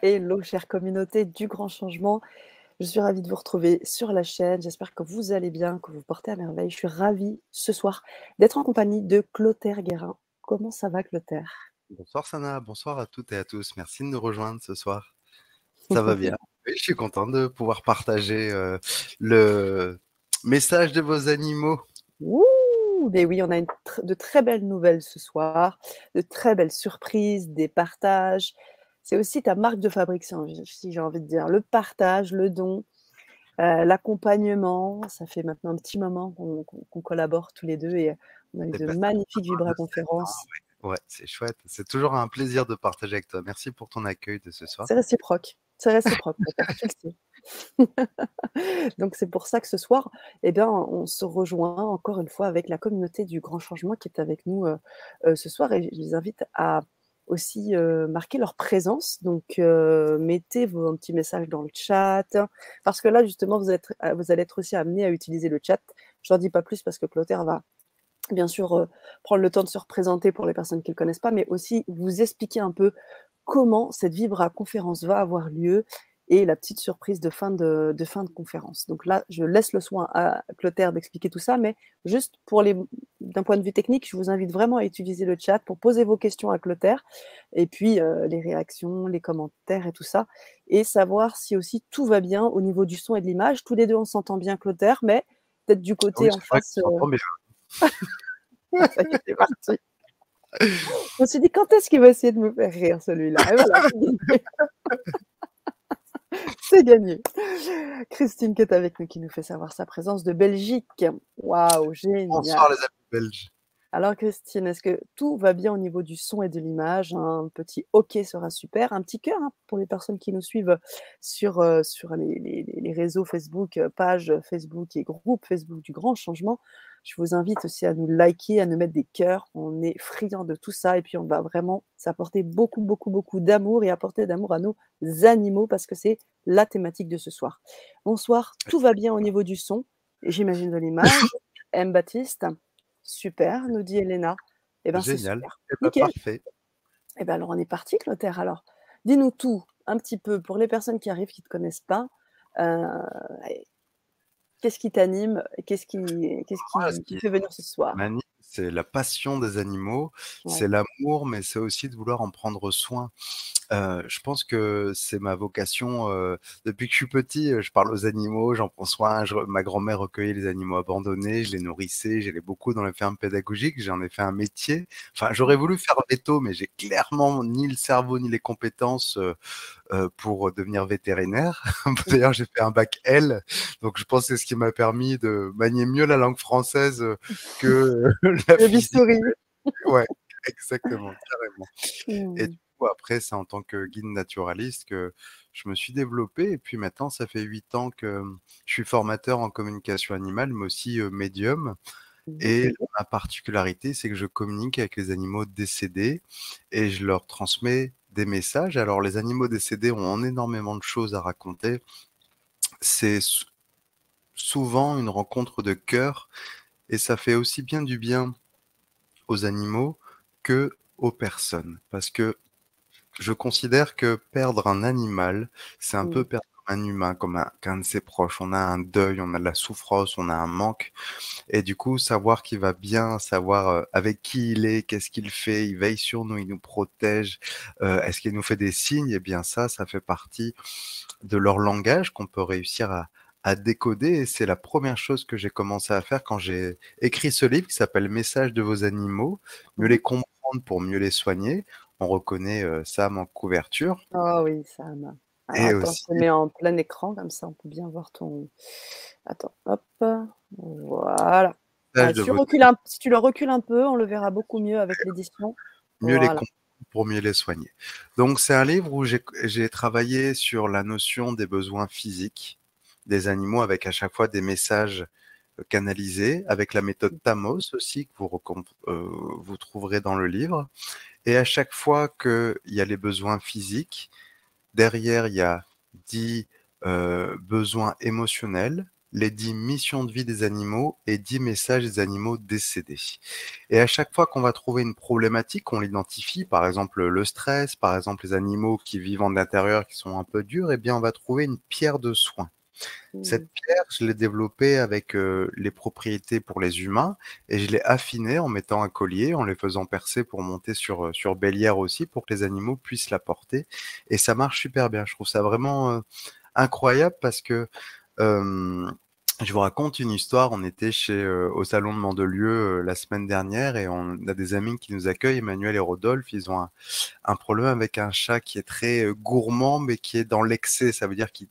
Hello, chère communauté du grand changement. Je suis ravie de vous retrouver sur la chaîne. J'espère que vous allez bien, que vous portez à merveille. Je suis ravie ce soir d'être en compagnie de Clotaire Guérin. Comment ça va, Clotaire? Bonsoir, Sana. Bonsoir à toutes et à tous. Merci de nous rejoindre ce soir. Ça va bien. je suis content de pouvoir partager euh, le message de vos animaux. Ouh, mais oui, on a de très belles nouvelles ce soir, de très belles surprises, des partages, c'est aussi ta marque de fabrique, si j'ai envie de dire. Le partage, le don, euh, l'accompagnement. Ça fait maintenant un petit moment qu'on collabore tous les deux et on a eu de magnifiques vibra-conférences. Ouais, c'est chouette. C'est toujours un plaisir de partager avec toi. Merci pour ton accueil de ce soir. C'est réciproque. C'est réciproque. Donc c'est pour ça que ce soir, eh bien, on se rejoint encore une fois avec la communauté du Grand Changement qui est avec nous euh, euh, ce soir et je les invite à aussi marquer leur présence. Donc, mettez vos petits messages dans le chat, parce que là, justement, vous, êtes, vous allez être aussi amené à utiliser le chat. Je n'en dis pas plus parce que Clotaire va bien sûr prendre le temps de se représenter pour les personnes qui ne le connaissent pas, mais aussi vous expliquer un peu comment cette Vibra conférence va avoir lieu et la petite surprise de fin de, fin de conférence. Donc là, je laisse le soin à Clotaire d'expliquer tout ça, mais juste pour les, d'un point de vue technique, je vous invite vraiment à utiliser le chat pour poser vos questions à Clotaire, et puis euh, les réactions, les commentaires et tout ça, et savoir si aussi tout va bien au niveau du son et de l'image. Tous les deux, on s'entend bien, Clotaire, mais peut-être du côté en face. Euh... c'est parti. Je me suis dit, quand est-ce qu'il va essayer de me faire rire, celui-là? C'est gagné. Christine qui est avec nous, qui nous fait savoir sa présence de Belgique. Waouh, génial. Bonsoir les amis belges. Alors Christine, est-ce que tout va bien au niveau du son et de l'image? Un petit OK sera super. Un petit cœur hein, pour les personnes qui nous suivent sur, euh, sur les, les, réseaux Facebook, euh, page Facebook et groupe Facebook du Grand Changement. Je vous invite aussi à nous liker, à nous mettre des cœurs. On est friands de tout ça et puis on va vraiment s'apporter beaucoup, beaucoup, beaucoup d'amour et apporter d'amour à nos animaux parce que c'est la thématique de ce soir. Bonsoir, tout va bien au niveau du son, j'imagine de l'image. M. Baptiste, super, nous dit Elena. Eh ben, Génial, c'est eh ben, parfait. Eh ben, alors on est parti, Clotaire. Alors, dis-nous tout un petit peu pour les personnes qui arrivent, qui ne te connaissent pas. Euh, Qu'est-ce qui t'anime Qu'est-ce qui, qu'est-ce qui, ah, qui, fait venir ce soir? C'est la passion des animaux, c'est l'amour, mais c'est aussi de vouloir en prendre soin. Euh, je pense que c'est ma vocation. Euh, depuis que je suis petit, euh, je parle aux animaux, j'en prends soin. ma grand-mère recueillait les animaux abandonnés, je les nourrissais, j'allais beaucoup dans les fermes pédagogiques, j'en ai fait un métier. Enfin, j'aurais voulu faire veto, mais j'ai clairement ni le cerveau ni les compétences pour devenir vétérinaire. D'ailleurs, j'ai fait un bac L, donc je pense que c'est ce qui m'a permis de manier mieux la langue française que la physique. Ouais, exactement, carrément. Et mmh après, c'est en tant que guide naturaliste que je me suis développé. Et puis maintenant, ça fait huit ans que je suis formateur en communication animale, mais aussi médium. Et ma particularité, c'est que je communique avec les animaux décédés et je leur transmets des messages. Alors, les animaux décédés ont énormément de choses à raconter. C'est souvent une rencontre de cœur et ça fait aussi bien du bien aux animaux que aux personnes. Parce que je considère que perdre un animal, c'est un peu perdre un humain, comme un, qu'un de ses proches. On a un deuil, on a de la souffrance, on a un manque. Et du coup, savoir qu'il va bien, savoir euh, avec qui il est, qu'est-ce qu'il fait, il veille sur nous, il nous protège, euh, est-ce qu'il nous fait des signes? Eh bien ça, ça fait partie de leur langage qu'on peut réussir à, à décoder. Et c'est la première chose que j'ai commencé à faire quand j'ai écrit ce livre qui s'appelle Message de vos animaux, mieux les comprendre pour mieux les soigner on reconnaît Sam en couverture. Oh oui, Sam. et attends, aussi... je te mets en plein écran, comme ça on peut bien voir ton. Attends, hop. Voilà. Ah, si, tu si, tu le recules un peu, on le verra beaucoup mieux avec l'édition. Mieux les comprendre pour mieux les soigner. Donc c'est un livre où j'ai travaillé sur la notion des besoins physiques des animaux avec à chaque fois des messages canalisés, avec la méthode Tamos aussi que vous, vous trouverez dans le livre. Et à chaque fois qu'il y a les besoins physiques, derrière, il y a dix euh, besoins émotionnels, les 10 missions de vie des animaux et 10 messages des animaux décédés. Et à chaque fois qu'on va trouver une problématique, on l'identifie, par exemple le stress, par exemple les animaux qui vivent en intérieur qui sont un peu durs, eh bien on va trouver une pierre de soin. Cette mmh. pierre, je l'ai développée avec euh, les propriétés pour les humains et je l'ai affinée en mettant un collier, en les faisant percer pour monter sur, euh, sur Bélière aussi, pour que les animaux puissent la porter. Et ça marche super bien. Je trouve ça vraiment euh, incroyable parce que je vous raconte une histoire. On était chez euh, au salon de Mandelieu euh, la semaine dernière et on a des amis qui nous accueillent, Emmanuel et Rodolphe. Ils ont un, problème avec un chat qui est très euh, gourmand mais qui est dans l'excès. Ça veut dire qu'il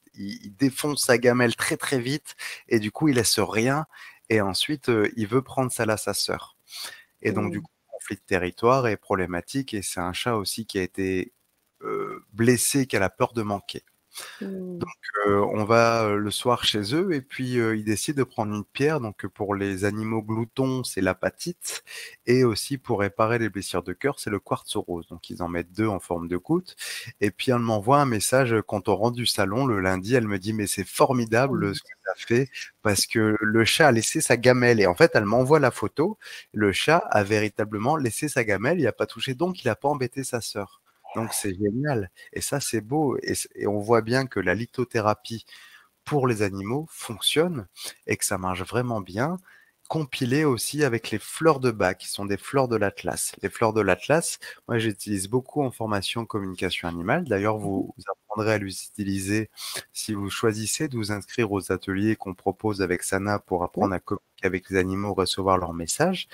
défonce sa gamelle très très vite et du coup il laisse rien et ensuite il veut prendre ça à sa sœur. Et donc du mmh. coup conflit de territoire est problématique et c'est un chat aussi qui a été blessé, qui a la peur de manquer. Mmh. Donc, on va le soir chez eux et puis ils décident de prendre une pierre. Donc, pour les animaux gloutons, c'est l'apatite et aussi pour réparer les blessures de cœur, c'est le quartz rose. Donc, ils en mettent deux en forme de goutte. Et puis, elle m'envoie un message quand on rentre du salon le lundi. Elle me dit mais c'est formidable ce que tu as fait parce que le chat a laissé sa gamelle. Et en fait, elle m'envoie la photo. Le chat a véritablement laissé sa gamelle. Il n'a pas touché, donc il n'a pas embêté sa sœur. Donc c'est génial. Et ça, c'est beau. Et, on voit bien que la lithothérapie pour les animaux fonctionne et que ça marche vraiment bien, compilé aussi avec les fleurs de bac, qui sont des fleurs de l'Atlas. Les fleurs de l'Atlas, moi j'utilise beaucoup en formation communication animale. D'ailleurs, vous, mmh apprendrez à l'utiliser si vous choisissez de vous inscrire aux ateliers qu'on propose avec Sana pour apprendre à communiquer avec les animaux, recevoir leurs messages.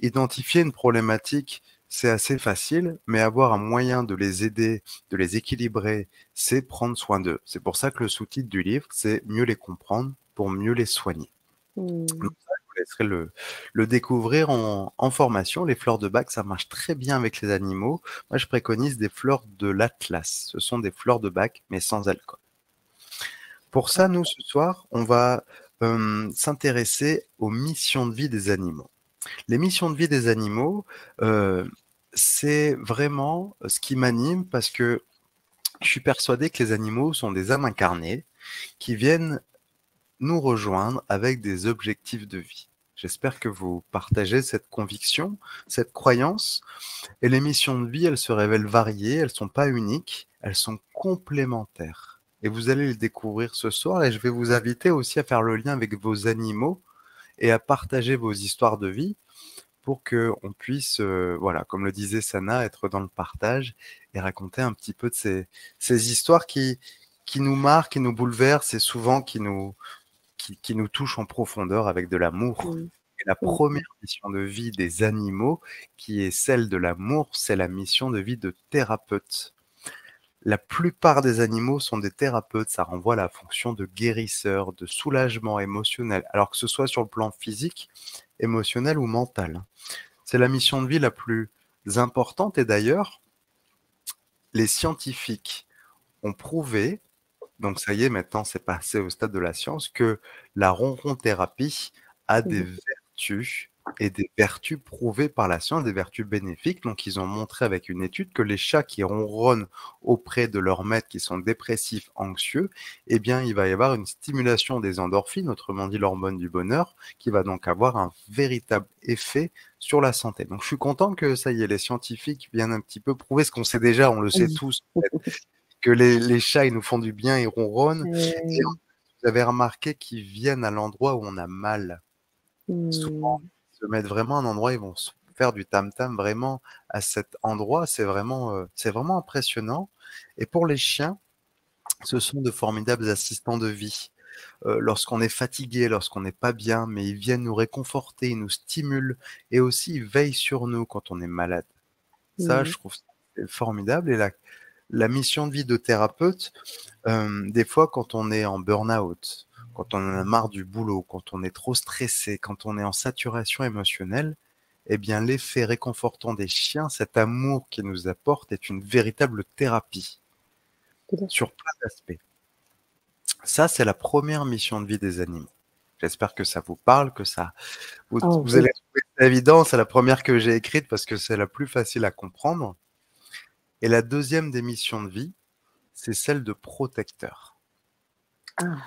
Identifier une problématique c'est assez facile, mais avoir un moyen de les aider, de les équilibrer, c'est prendre soin d'eux. C'est pour ça que le sous-titre du livre, c'est mieux les comprendre pour mieux les soigner. Mmh. je vous laisserai le, découvrir en, formation. Les fleurs de bac, ça marche très bien avec les animaux. Moi, je préconise des fleurs de l'Atlas. Ce sont des fleurs de bac, mais sans alcool. Pour ça, nous, ce soir, on va euh, s'intéresser aux missions de vie des animaux. Les missions de vie des animaux, euh, c'est vraiment ce qui m'anime parce que je suis persuadé que les animaux sont des âmes incarnées qui viennent nous rejoindre avec des objectifs de vie. J'espère que vous partagez cette conviction, cette croyance. Et les missions de vie, elles se révèlent variées, elles ne sont pas uniques, elles sont complémentaires. Et vous allez le découvrir ce soir et je vais vous inviter aussi à faire le lien avec vos animaux et à partager vos histoires de vie pour que on puisse, euh, voilà, comme le disait Sana, être dans le partage et raconter un petit peu de ces, ces histoires qui, qui nous marquent, qui nous bouleversent et souvent qui nous, qui, qui nous touchent en profondeur avec de l'amour. La première mission de vie des animaux, qui est celle de l'amour, c'est la mission de vie de thérapeute. La plupart des animaux sont des thérapeutes, ça renvoie à la fonction de guérisseur, de soulagement émotionnel, alors que ce soit sur le plan physique, émotionnel ou mental. C'est la mission de vie la plus importante et d'ailleurs, les scientifiques ont prouvé, donc ça y est, maintenant c'est passé au stade de la science, que la ronron-thérapie a des vertus et des vertus prouvées par la science, des vertus bénéfiques. Donc, ils ont montré avec une étude que les chats qui ronronnent auprès de leurs maîtres qui sont dépressifs, anxieux, eh bien, il va y avoir une stimulation des endorphines, autrement dit l'hormone du bonheur, qui va donc avoir un véritable effet sur la santé. Donc, je suis content que ça y est, les scientifiques viennent un petit peu prouver ce qu'on sait déjà, on le sait tous, que les, chats, ils nous font du bien, ils ronronnent. Et vous avez remarqué qu'ils viennent à l'endroit où on a mal. Souvent, se mettre vraiment à un endroit, ils vont faire du tam-tam vraiment à cet endroit. C'est vraiment, euh, c'est vraiment impressionnant. Et pour les chiens, ce sont de formidables assistants de vie. Euh, lorsqu'on est fatigué, lorsqu'on n'est pas bien, mais ils viennent nous réconforter, ils nous stimulent et aussi ils veillent sur nous quand on est malade. Ça, je trouve formidable. Et la, la mission de vie de thérapeute, euh, des fois, quand on est en burn-out, quand on en a marre du boulot, quand on est trop stressé, quand on est en saturation émotionnelle, eh bien l'effet réconfortant des chiens, cet amour qu'ils nous apportent, est une véritable thérapie sur plein d'aspects. Ça, c'est la première mission de vie des animaux. J'espère que ça vous parle, que ça vous, oh, allez trouver évident. C'est la première que j'ai écrite parce que c'est la plus facile à comprendre. Et la deuxième des missions de vie, c'est celle de protecteur. Ah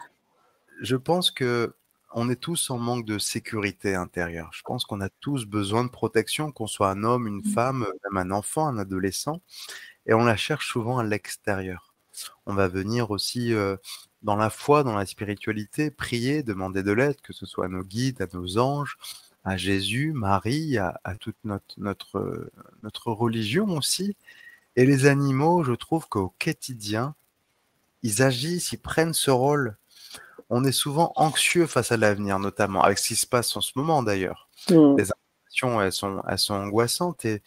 je pense que on est tous en manque de sécurité intérieure. Je pense qu'on a tous besoin de protection, qu'on soit un homme, une mmh. femme, même un enfant, un adolescent, et on la cherche souvent à l'extérieur. On va venir aussi euh, dans la foi, dans la spiritualité, prier, demander de l'aide, que ce soit à nos guides, à nos anges, à Jésus, Marie, à, toute notre, notre, notre religion aussi. Et les animaux, je trouve qu'au quotidien, ils agissent, ils prennent ce rôle. On est souvent anxieux face à l'avenir, notamment avec ce qui se passe en ce moment d'ailleurs. Mmh. Les informations, elles sont, elles sont angoissantes. Et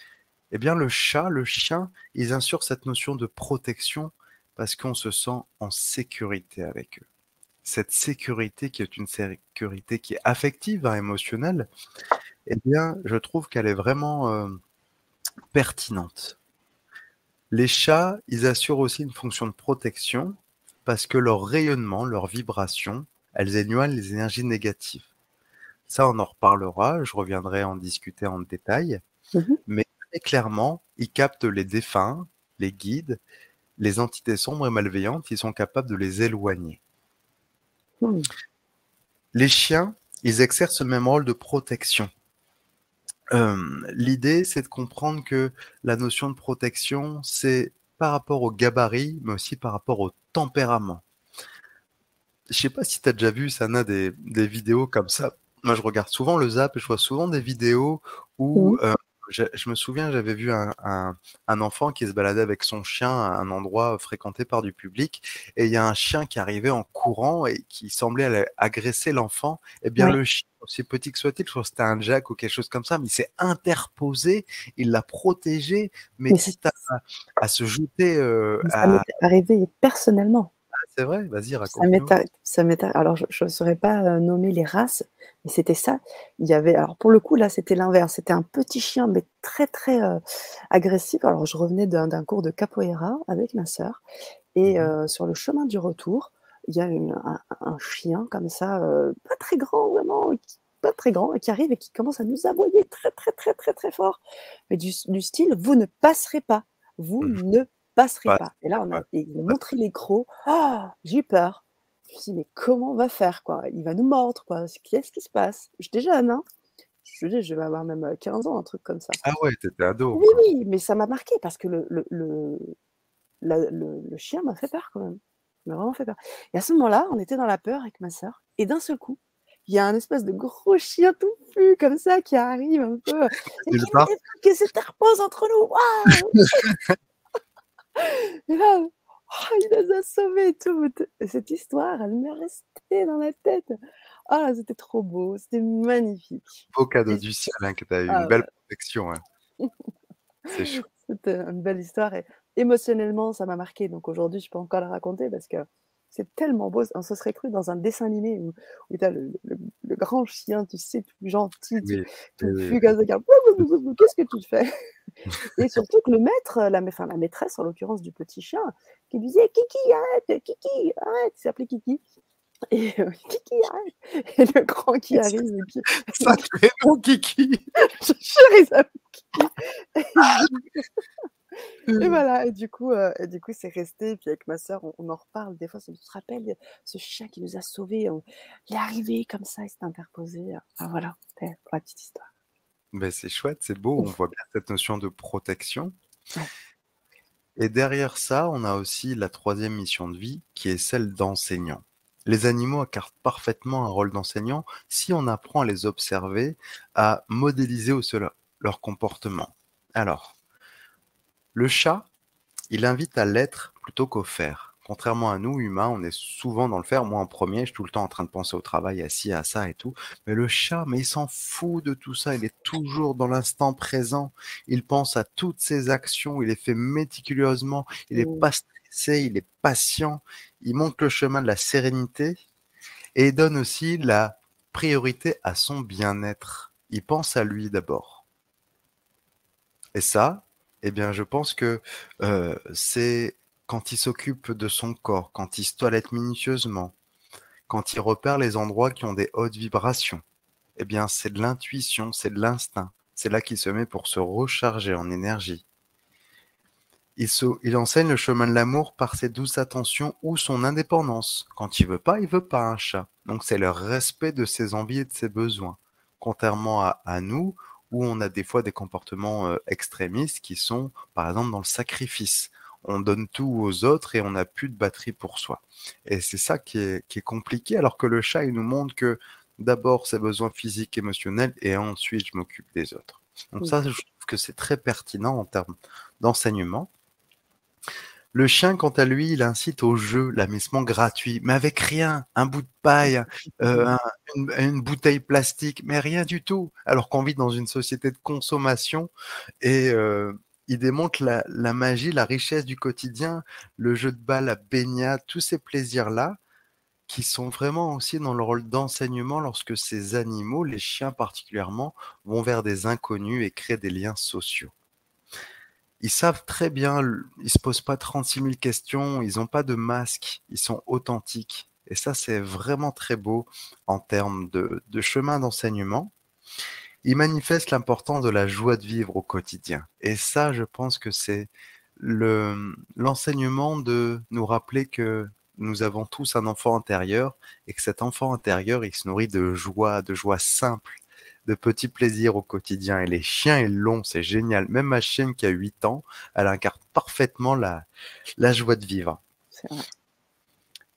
eh bien, le chat, le chien, ils insurent cette notion de protection parce qu'on se sent en sécurité avec eux. Cette sécurité qui est une sécurité qui est affective, hein, émotionnelle, eh bien, je trouve qu'elle est vraiment euh, pertinente. Les chats, ils assurent aussi une fonction de protection parce que leur rayonnement, leur vibration, elles éloignent les énergies négatives. Ça, on en reparlera, je reviendrai en discuter en détail. Mmh Mais très clairement, ils captent les défunts, les guides, les entités sombres et malveillantes, ils sont capables de les éloigner. Mmh. Les chiens, ils exercent le même rôle de protection. L'idée, c'est de comprendre que la notion de protection, c'est par rapport au gabarit, mais aussi par rapport au tempérament. Je sais pas si tu as déjà vu, Sana, des, des vidéos comme ça. Moi, je regarde souvent le zap et je vois souvent des vidéos où mmh je, me souviens, j'avais vu un, enfant qui se baladait avec son chien à un endroit fréquenté par du public, et il y a un chien qui arrivait en courant et qui semblait agresser l'enfant. Eh bien, le chien, aussi petit que soit-il, je crois que c'était un jack ou quelque chose comme ça, mais il s'est interposé, il l'a protégé, mais, quitte à, se jeter. Euh, ça m'est arrivé personnellement. C'est vrai, vas-y, raconte. Ça m'est Alors, je ne saurais pas euh, nommer les races, mais c'était ça. Il y avait, alors pour le coup, là, c'était l'inverse. C'était un petit chien, mais très, très euh, agressif. Alors, je revenais d'un cours de capoeira avec ma sœur. Et mmh sur le chemin du retour, il y a un, chien comme ça, pas très grand, vraiment, pas très grand, qui arrive et qui commence à nous aboyer très, très, très, très, très fort. Mais du, style, vous ne passerez pas. Vous mmh. ne passerait pas. Et là, on a montré les crocs. Ah, j'ai eu peur. Je me suis dit, mais comment on va faire quoi? Il va nous mordre, quoi. Qu'est-ce qui se passe? J'étais jeune, hein je, dis, je vais avoir même 15 ans, un truc comme ça. Ah ouais, t'étais ado. Oui, oui, mais ça m'a marqué parce que le, le, le, le chien m'a fait peur quand même. Il m'a vraiment fait peur. Et à ce moment-là, on était dans la peur avec ma soeur. Et d'un seul coup, il y a un espèce de gros chien tout pu comme ça qui arrive un peu. Et qui s'interpose entre nous? Et là, oh, il les a sauvés tout. Cette histoire, elle m'est restée dans la tête. Ah, c'était trop beau, c'était magnifique. Beau cadeau du ciel hein, que tu as eu, une ah belle protection. Hein. C'est chou. C'était une belle histoire et émotionnellement, ça m'a marqué. Donc aujourd'hui, je peux encore la raconter parce que c'est tellement beau. On se serait cru dans un dessin animé où, où tu as le, grand chien, tu sais, tout gentil, tu, Qu'est-ce que tu fais? Et surtout que le maître, la, enfin, la maîtresse en l'occurrence du petit chien, qui disait Kiki, arrête, Kiki, arrête, il s'appelait Kiki. Et euh, Kiki, arrête Et le grand qui arrive. Qui... Ça fait mon Kiki Chérie, ça Kiki et mmh. voilà, et du coup, euh, et du coup, c'est resté. Et puis avec ma sœur, on, en reparle. Des fois, ça nous rappelle ce chat qui nous a sauvés. il est arrivé comme ça, il s'est interposé. Enfin, voilà, pour la petite histoire. Ben, c'est chouette, c'est beau. On voit bien cette notion de protection. Et derrière ça, on a aussi la troisième mission de vie, qui est celle d'enseignant. Les animaux incarnent parfaitement un rôle d'enseignant si on apprend à les observer, à modéliser au leur comportement. Alors, le chat, il invite à l'être plutôt qu'au faire. Contrairement à nous, humains, on est souvent dans le faire. Moi, en premier, je suis tout le temps en train de penser au travail, à ci, à ça et tout. Mais le chat, mais il s'en fout de tout ça. Il est toujours dans l'instant présent. Il pense à toutes ses actions. Il les fait méticuleusement. Il n'est mmh. pas stressé. Il est patient. Il monte le chemin de la sérénité et il donne aussi la priorité à son bien-être. Il pense à lui d'abord. Et ça, eh bien, je pense que c'est quand il s'occupe de son corps, quand il se toilette minutieusement, quand il repère les endroits qui ont des hautes vibrations, eh bien, c'est de l'intuition, c'est de l'instinct. C'est là qu'il se met pour se recharger en énergie. Il, il, enseigne le chemin de l'amour par ses douces attentions ou son indépendance. Quand il veut pas, il veut pas un chat. Donc c'est le respect de ses envies et de ses besoins. Contrairement à, nous, où on a des fois des comportements euh, extrémistes qui sont, par exemple, dans le sacrifice. On donne tout aux autres et on n'a plus de batterie pour soi. Et c'est ça qui est, qui est compliqué, alors que le chat, il nous montre que d'abord ses besoins physiques, émotionnels, et ensuite je m'occupe des autres. Donc ça, je trouve que c'est très pertinent en termes d'enseignement. Le chien, quant à lui, il incite au jeu, l'amusement gratuit, mais avec rien, un bout de paille, euh, une, bouteille plastique, mais rien du tout. Alors qu'on vit dans une société de consommation et euh, il démontre la, la, magie, la richesse du quotidien, le jeu de balle, la baignade, tous ces plaisirs-là qui sont vraiment aussi dans le rôle d'enseignement lorsque ces animaux, les chiens particulièrement, vont vers des inconnus et créent des liens sociaux ils savent très bien, ils se posent pas 36 000 questions, ils n'ont pas de masque, ils sont authentiques. Et ça, c'est vraiment très beau en termes de, chemin d'enseignement. Ils manifestent l'importance de la joie de vivre au quotidien. Et ça, je pense que c'est l'enseignement de nous rappeler que nous avons tous un enfant intérieur et que cet enfant intérieur, il se nourrit de joie, de joie simple, de petits plaisirs au quotidien. Et les chiens, ils l'ont, c'est génial. Même ma chienne qui a 8 ans, elle incarne parfaitement la, la joie de vivre.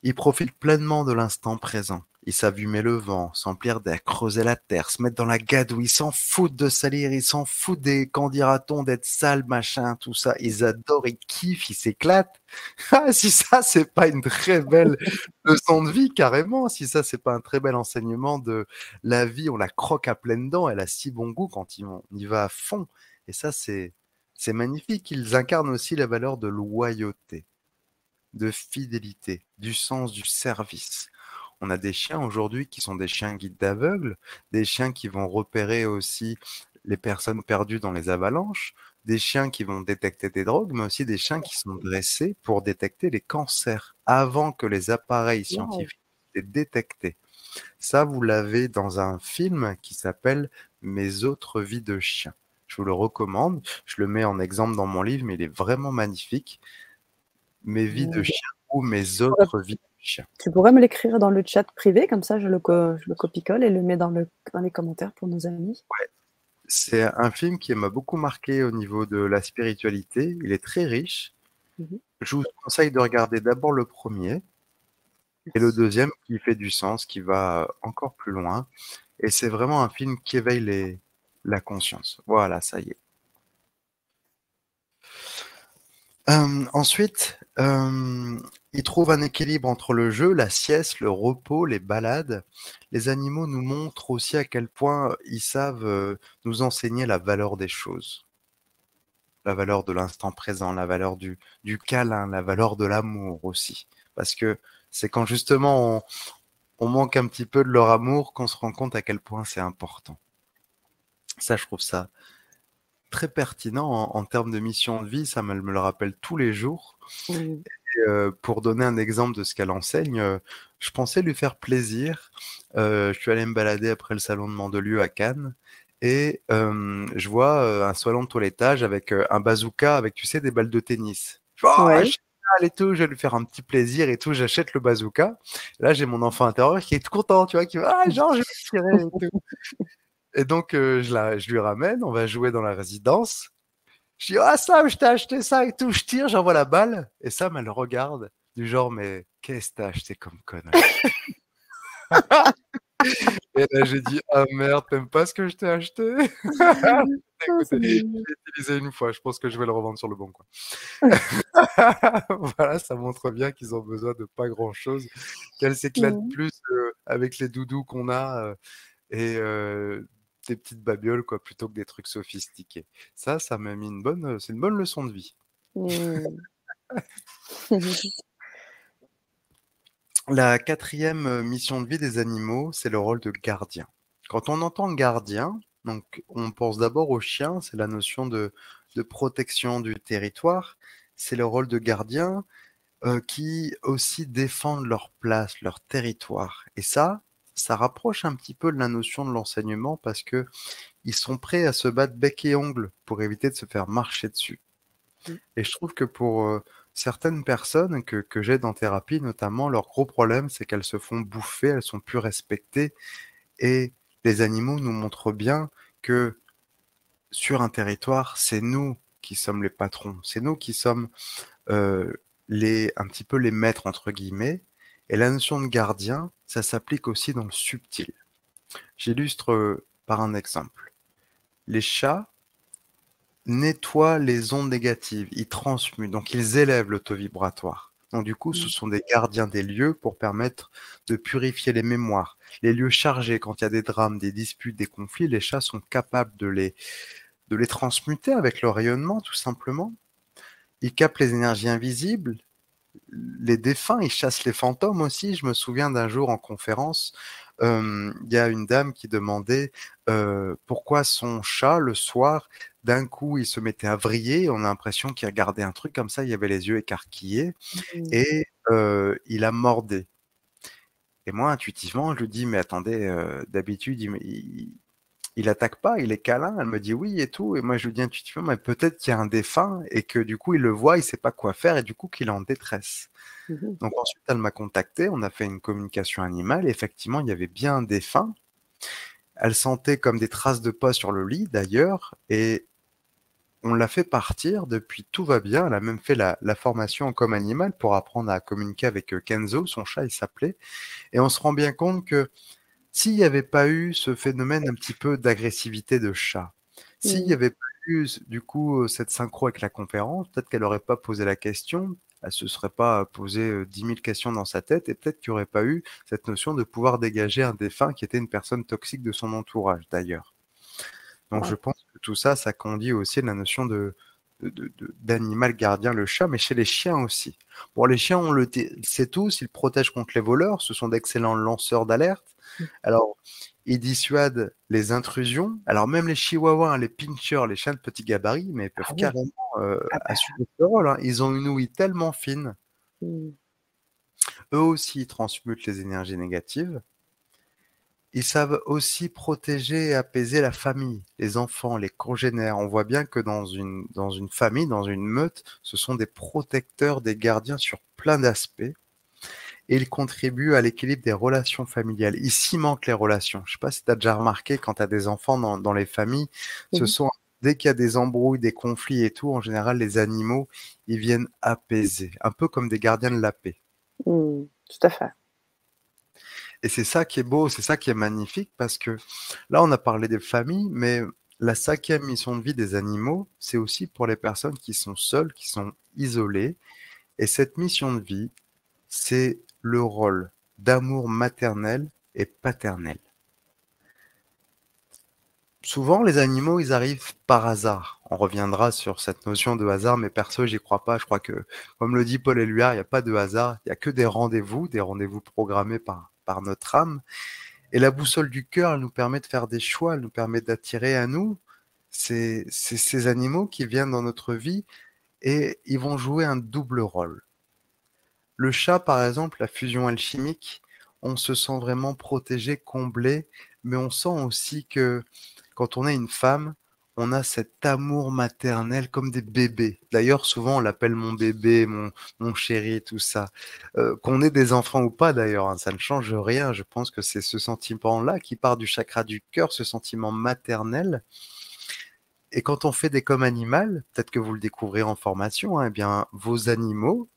Ils profitent pleinement de l'instant présent. Ils savent le vent, s'emplir d'air, creuser la terre, se mettre dans la gadouille, ils s'en foutent de salir, ils s'en foutent des, qu'en dira-t-on, d'être sale, machin, tout ça. Ils adorent, ils kiffent, ils s'éclatent. Ah, si ça, c'est pas une très belle leçon de vie, carrément, si ça, c'est pas un très bel enseignement de la vie, on la croque à pleines dents, elle a si bon goût quand on y va à fond. Et ça, c'est, c'est magnifique. Ils incarnent aussi la valeur de loyauté, de fidélité, du sens du service on a des chiens aujourd'hui qui sont des chiens guides d'aveugles, des chiens qui vont repérer aussi les personnes perdues dans les avalanches, des chiens qui vont détecter des drogues, mais aussi des chiens qui sont dressés pour détecter les cancers avant que les appareils scientifiques les détectés. Ça, vous l'avez dans un film qui s'appelle Mes autres vies de chiens. Je vous le recommande. Je le mets en exemple dans mon livre, mais il est vraiment magnifique. Mes vies de chiens ou mes autres vies tu pourrais me l'écrire dans le chat privé, comme ça je le, le copie-colle et le mets dans, le, dans les commentaires pour nos amis. Ouais. C'est un film qui m'a beaucoup marqué au niveau de la spiritualité. Il est très riche. Mhm. Je vous conseille de regarder d'abord le premier et le deuxième qui fait du sens, qui va encore plus loin. Et c'est vraiment un film qui éveille les, la conscience. Voilà, ça y est. Euh, ensuite, euh, il trouve un équilibre entre le jeu, la sieste, le repos, les balades. Les animaux nous montrent aussi à quel point ils savent euh, nous enseigner la valeur des choses. La valeur de l'instant présent, la valeur du, du câlin, la valeur de l'amour aussi. Parce que c'est quand justement on, on manque un petit peu de leur amour qu'on se rend compte à quel point c'est important. Ça, je trouve ça très pertinent en, termes de mission de vie. Ça me, le rappelle tous les jours. Euh, pour donner un exemple de ce qu'elle enseigne, euh, je pensais lui faire plaisir. Euh, je suis allé me balader après le salon de Mandelieu à Cannes et je vois un salon de toilettage avec un bazooka avec, tu sais, des balles de tennis. Je oh, et tout, je vais lui faire un petit plaisir et tout, j'achète le bazooka. Là, j'ai mon enfant intérieur qui est tout content, tu vois, qui va, ah, genre, je vais tirer et tout. Et donc, euh, je, la, je lui ramène, on va jouer dans la résidence. Je dis, ah Sam, je t'ai acheté ça et tout. Je tire, j'envoie la balle. Et Sam, elle regarde, du genre, mais qu'est-ce que t'as acheté comme connerie Et là, j'ai dit, ah merde, t'aimes pas ce que je t'ai acheté? Écoutez, je l'ai utilisé une fois, je pense que je vais le revendre sur le bon coin. voilà, ça montre bien qu'ils ont besoin de pas grand chose, qu'elles s'éclatent plus euh, avec les doudous qu'on a. Euh, et des petites babioles quoi, plutôt que des trucs sophistiqués. Ça, ça m'a mis une bonne, c'est une bonne leçon de vie. Mmh. La quatrième euh, mission de vie des animaux, c'est le rôle de gardien. Quand on entend gardien, donc on pense d'abord au chien, c'est la notion de, de, protection du territoire. C'est le rôle de gardien euh, qui aussi défendent leur place, leur territoire. Et ça, ça rapproche un petit peu de la notion de l'enseignement parce que ils sont prêts à se battre bec et ongle pour éviter de se faire marcher dessus. Mmh. Et je trouve que pour euh, certaines personnes que, que j'aide en thérapie, notamment, leur gros problème, c'est qu'elles se font bouffer, elles sont plus respectées. Et les animaux nous montrent bien que sur un territoire, c'est nous qui sommes les patrons, c'est nous qui sommes euh, les, un petit peu les maîtres, entre guillemets. Et la notion de gardien, ça s'applique aussi dans le subtil. J'illustre euh, par un exemple. Les chats nettoient les ondes négatives, ils transmutent, donc ils élèvent l'auto-vibratoire. Donc du coup, ce sont des gardiens des lieux pour permettre de purifier les mémoires. Les lieux chargés, quand il y a des drames, des disputes, des conflits, les chats sont capables de les, de les transmuter avec leur rayonnement, tout simplement. Ils captent les énergies invisibles, les défunts, ils chassent les fantômes aussi. Je me souviens d'un jour en conférence, il y a une dame qui demandait pourquoi son chat, le soir, d'un coup, il se mettait à vriller. On a l'impression qu'il regardait un truc comme ça, il avait les yeux écarquillés mmh. et il a mordé. Et moi, intuitivement, je lui dis, mais attendez, d'habitude, il, il attaque pas, il est câlin. Elle me dit oui et tout. Et moi, je lui dis intuitivement, mais peut-être qu'il y a un défunt et que du coup, il le voit, il sait pas quoi faire et du coup, qu'il est en détresse. Mmh Donc ensuite, elle m'a contacté, on a fait une communication animale. effectivement, il y avait bien un défunt. Elle sentait comme des traces de pas sur le lit d'ailleurs et on l'a fait partir. Depuis, tout va bien. Elle a même fait la, la formation comme animal pour apprendre à communiquer avec euh, Kenzo, son chat, il s'appelait. Et on se rend bien compte que s'il n'y avait pas eu ce phénomène un petit peu d'agressivité de chat, s'il n'y mmh. avait pas eu du coup cette synchro avec la conférence, peut-être qu'elle n'aurait pas posé la question, elle se serait pas posé 10 000 questions dans sa tête et peut-être qu'il n'y aurait pas eu cette notion de pouvoir dégager un défunt qui était une personne toxique de son entourage d'ailleurs. Donc je pense que tout ça, ça conduit aussi à la notion de, d'animal gardien, le chat, mais chez les chiens aussi. Bon, les chiens, on le sait tous, ils protègent contre les voleurs, ce sont d'excellents lanceurs d'alerte, alors, ils dissuadent les intrusions. Alors, même les chihuahuas, les pinchers, les chiens de petit gabarit, mais peuvent ah carrément euh, ah bah. assumer ce rôle. Hein. Ils ont une ouïe tellement fine. Mmh. Eux aussi, ils transmutent les énergies négatives. Ils savent aussi protéger et apaiser la famille, les enfants, les congénères. On voit bien que dans une, dans une famille, dans une meute, ce sont des protecteurs, des gardiens sur plein d'aspects et il contribue à l'équilibre des relations familiales. Il cimente les relations. Je ne sais pas si tu as déjà remarqué quand tu as des enfants dans, les familles, ce sont dès qu'il y a des embrouilles, des conflits et tout, en général, les animaux, ils viennent apaiser, un peu comme des gardiens de la paix. Mmh, tout à fait. Et c'est ça qui est beau, c'est ça qui est magnifique, parce que là, on a parlé des familles, mais la cinquième mission de vie des animaux, c'est aussi pour les personnes qui sont seules, qui sont isolées. Et cette mission de vie, c'est le rôle d'amour maternel et paternel. Souvent, les animaux, ils arrivent par hasard. On reviendra sur cette notion de hasard, mais perso, j'y crois pas. Je crois que, comme le dit Paul Éluard, il n'y a pas de hasard, il n'y a que des rendez-vous, des rendez-vous programmés par, notre âme. Et la boussole du cœur, elle nous permet de faire des choix, elle nous permet d'attirer à nous ces, ces animaux qui viennent dans notre vie et ils vont jouer un double rôle. Le chat, par exemple, la fusion alchimique, on se sent vraiment protégé, comblé, mais on sent aussi que quand on est une femme, on a cet amour maternel comme des bébés. D'ailleurs, souvent, on l'appelle mon bébé, mon, mon chéri, tout ça. Euh, qu'on ait des enfants ou pas, d'ailleurs, hein, ça ne change rien. Je pense que c'est ce sentiment-là qui part du chakra du cœur, ce sentiment maternel. Et quand on fait des comme animal, peut-être que vous le découvrez en formation, hein, eh bien, vos animaux,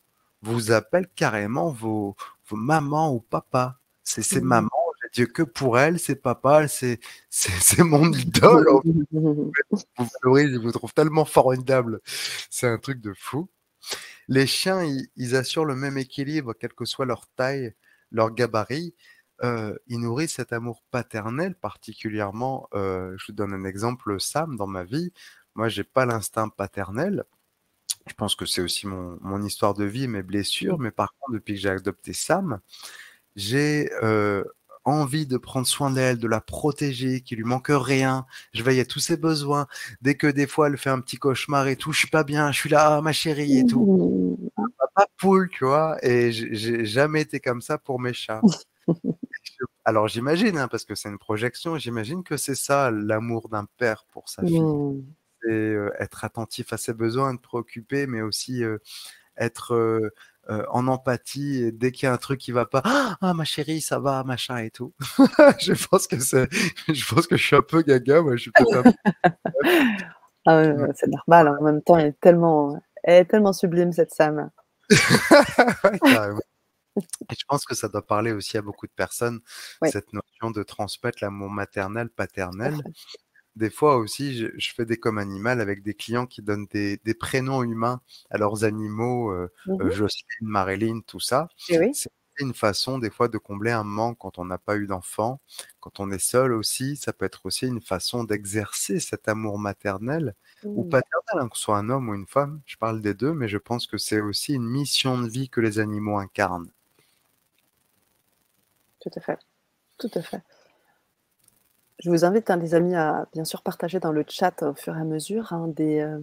vous appellent carrément vos, vos mamans ou papas. C'est ces mmh. mamans, j'ai Dieu que pour elles, c'est papa, c'est mon idole. vous valorisez, vous trouvent tellement formidable. C'est un truc de fou. Les chiens, ils, assurent le même équilibre, quelle que soit leur taille, leur gabarit. Euh, ils nourrissent cet amour paternel, particulièrement. Euh, je vous donne un exemple, Sam, dans ma vie. Moi, j'ai pas l'instinct paternel. Je pense que c'est aussi mon, mon, histoire de vie, mes blessures. Mais par contre, depuis que j'ai adopté Sam, j'ai euh, envie de prendre soin d'elle, de la protéger, qu'il lui manque rien. Je veille à tous ses besoins. Dès que des fois elle fait un petit cauchemar et tout, je suis pas bien, je suis là, ma chérie et tout. Pas poule, tu vois. Et j'ai jamais été comme ça pour mes chats. Alors j'imagine, hein, parce que c'est une projection, j'imagine que c'est ça l'amour d'un père pour sa fille. C'est être attentif à ses besoins, être préoccupé, mais aussi être en empathie et dès qu'il y a un truc qui va pas, ah ma chérie, ça va, machin et tout. je pense que c'est, je pense que je suis un peu gaga, moi, je suis peut-être ah c'est normal. En même temps, elle est tellement, elle est tellement sublime cette Sam. Et je pense que ça doit parler aussi à beaucoup de personnes, cette notion de transmettre l'amour maternel, paternel. Des fois aussi, je, fais des comme animal avec des clients qui donnent des, prénoms humains à leurs animaux, euh, mmh euh, Jocelyne, Marilyn, tout ça. C'est une façon des fois de combler un manque quand on n'a pas eu d'enfant, quand on est seul aussi. Ça peut être aussi une façon d'exercer cet amour maternel ou mmh. paternel, hein, que ce soit un homme ou une femme. Je parle des deux, mais je pense que c'est aussi une mission de vie que les animaux incarnent. Tout à fait. Tout à fait. Je vous invite, hein, les amis, à bien sûr partager dans le chat au fur et à mesure hein, des, euh,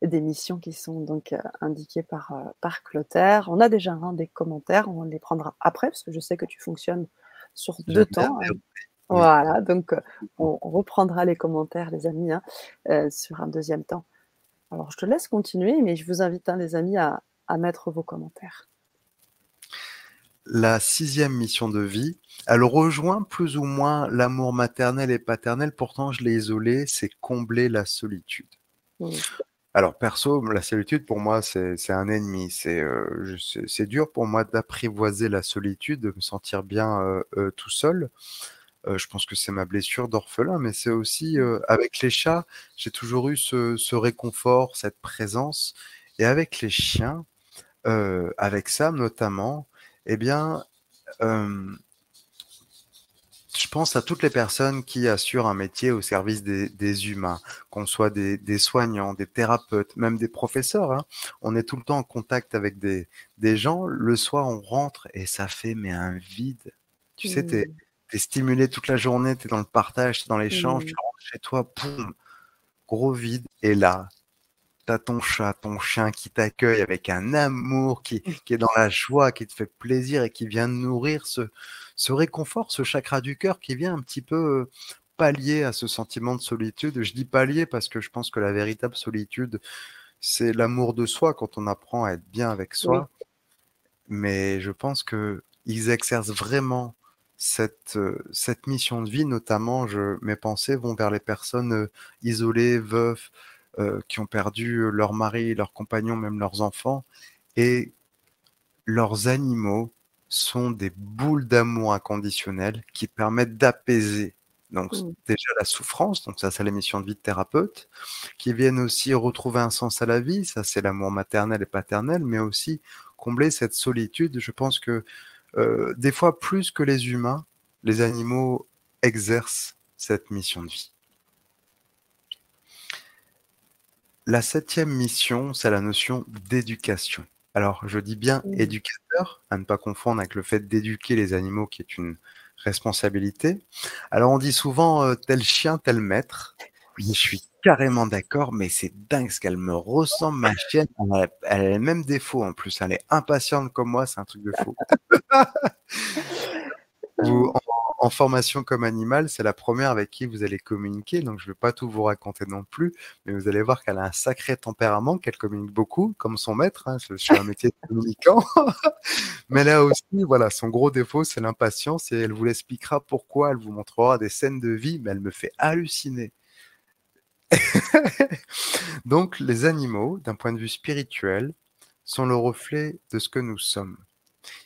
des missions qui sont donc euh, indiquées par, euh, par Clotaire. On a déjà hein, des commentaires, on les prendra après, parce que je sais que tu fonctionnes sur deux temps. Voilà, donc on, reprendra les commentaires, les amis, sur un deuxième temps. Alors, je te laisse continuer, mais je vous invite, les amis, à mettre vos commentaires la sixième mission de vie, elle rejoint plus ou moins l'amour maternel et paternel, pourtant je l'ai isolé, c'est combler la solitude. Alors perso, la solitude pour moi c'est un ennemi, euh, c'est dur pour moi d'apprivoiser la solitude, de me sentir bien euh, euh, tout seul. je pense que c'est ma blessure d'orphelin, mais c'est aussi avec les chats, j'ai toujours eu ce, ce, réconfort, cette présence, et avec les chiens, avec Sam notamment, eh bien, je pense à toutes les personnes qui assurent un métier au service des, humains, qu'on soit des, soignants, des thérapeutes, même des professeurs. Hein. On est tout le temps en contact avec des, gens. Le soir, on rentre et ça fait mais un vide. Tu sais, tu es, mmh. stimulé toute la journée, tu es dans le partage, tu es dans l'échange, tu mmh. rentres chez toi, boum, gros vide. Et là, ton chat, ton chien qui t'accueille avec un amour, qui, est dans la joie, qui te fait plaisir et qui vient nourrir ce, ce réconfort, ce chakra du cœur qui vient un petit peu euh, pallier à ce sentiment de solitude. Je dis pallier parce que je pense que la véritable solitude, c'est l'amour de soi quand on apprend à être bien avec soi. Mais je pense que ils exercent vraiment cette, euh, cette mission de vie, notamment, je, mes pensées vont vers les personnes euh, isolées, veuves, euh, qui ont perdu leur mari, leurs compagnons, même leurs enfants. Et leurs animaux sont des boules d'amour inconditionnel qui permettent d'apaiser donc mmh. déjà la souffrance, donc ça c'est la mission de vie de thérapeute, qui viennent aussi retrouver un sens à la vie, ça c'est l'amour maternel et paternel, mais aussi combler cette solitude. Je pense que euh, des fois plus que les humains, les animaux exercent cette mission de vie. La septième mission, c'est la notion d'éducation. Alors, je dis bien éducateur, à ne pas confondre avec le fait d'éduquer les animaux, qui est une responsabilité. Alors, on dit souvent euh, tel chien, tel maître. Je suis carrément d'accord, mais c'est dingue ce qu'elle me ressemble, ma chienne. Elle a, le même défaut en plus. Elle est impatiente comme moi, c'est un truc de fou. en formation comme animal, c'est la première avec qui vous allez communiquer, donc je ne vais pas tout vous raconter non plus, mais vous allez voir qu'elle a un sacré tempérament, qu'elle communique beaucoup, comme son maître, hein, c'est un métier de communicant. mais là aussi, voilà, son gros défaut, c'est l'impatience, et elle vous l'expliquera pourquoi, elle vous montrera des scènes de vie, mais elle me fait halluciner. donc les animaux, d'un point de vue spirituel, sont le reflet de ce que nous sommes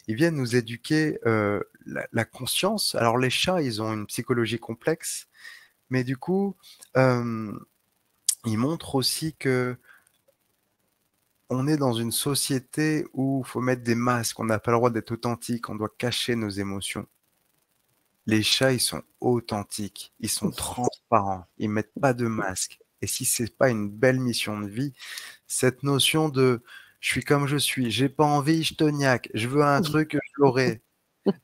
ils viennent nous éduquer euh, la, conscience. Alors les chats, ils ont une psychologie complexe, mais du coup, euh, ils montrent aussi que on est dans une société où il faut mettre des masques, on n'a pas le droit d'être authentique, on doit cacher nos émotions. Les chats, ils sont authentiques, ils sont transparents, ils mettent pas de masque. Et si c'est pas une belle mission de vie, cette notion de je suis comme je suis, j'ai pas envie, je toniaque, je veux un truc, je l'aurai.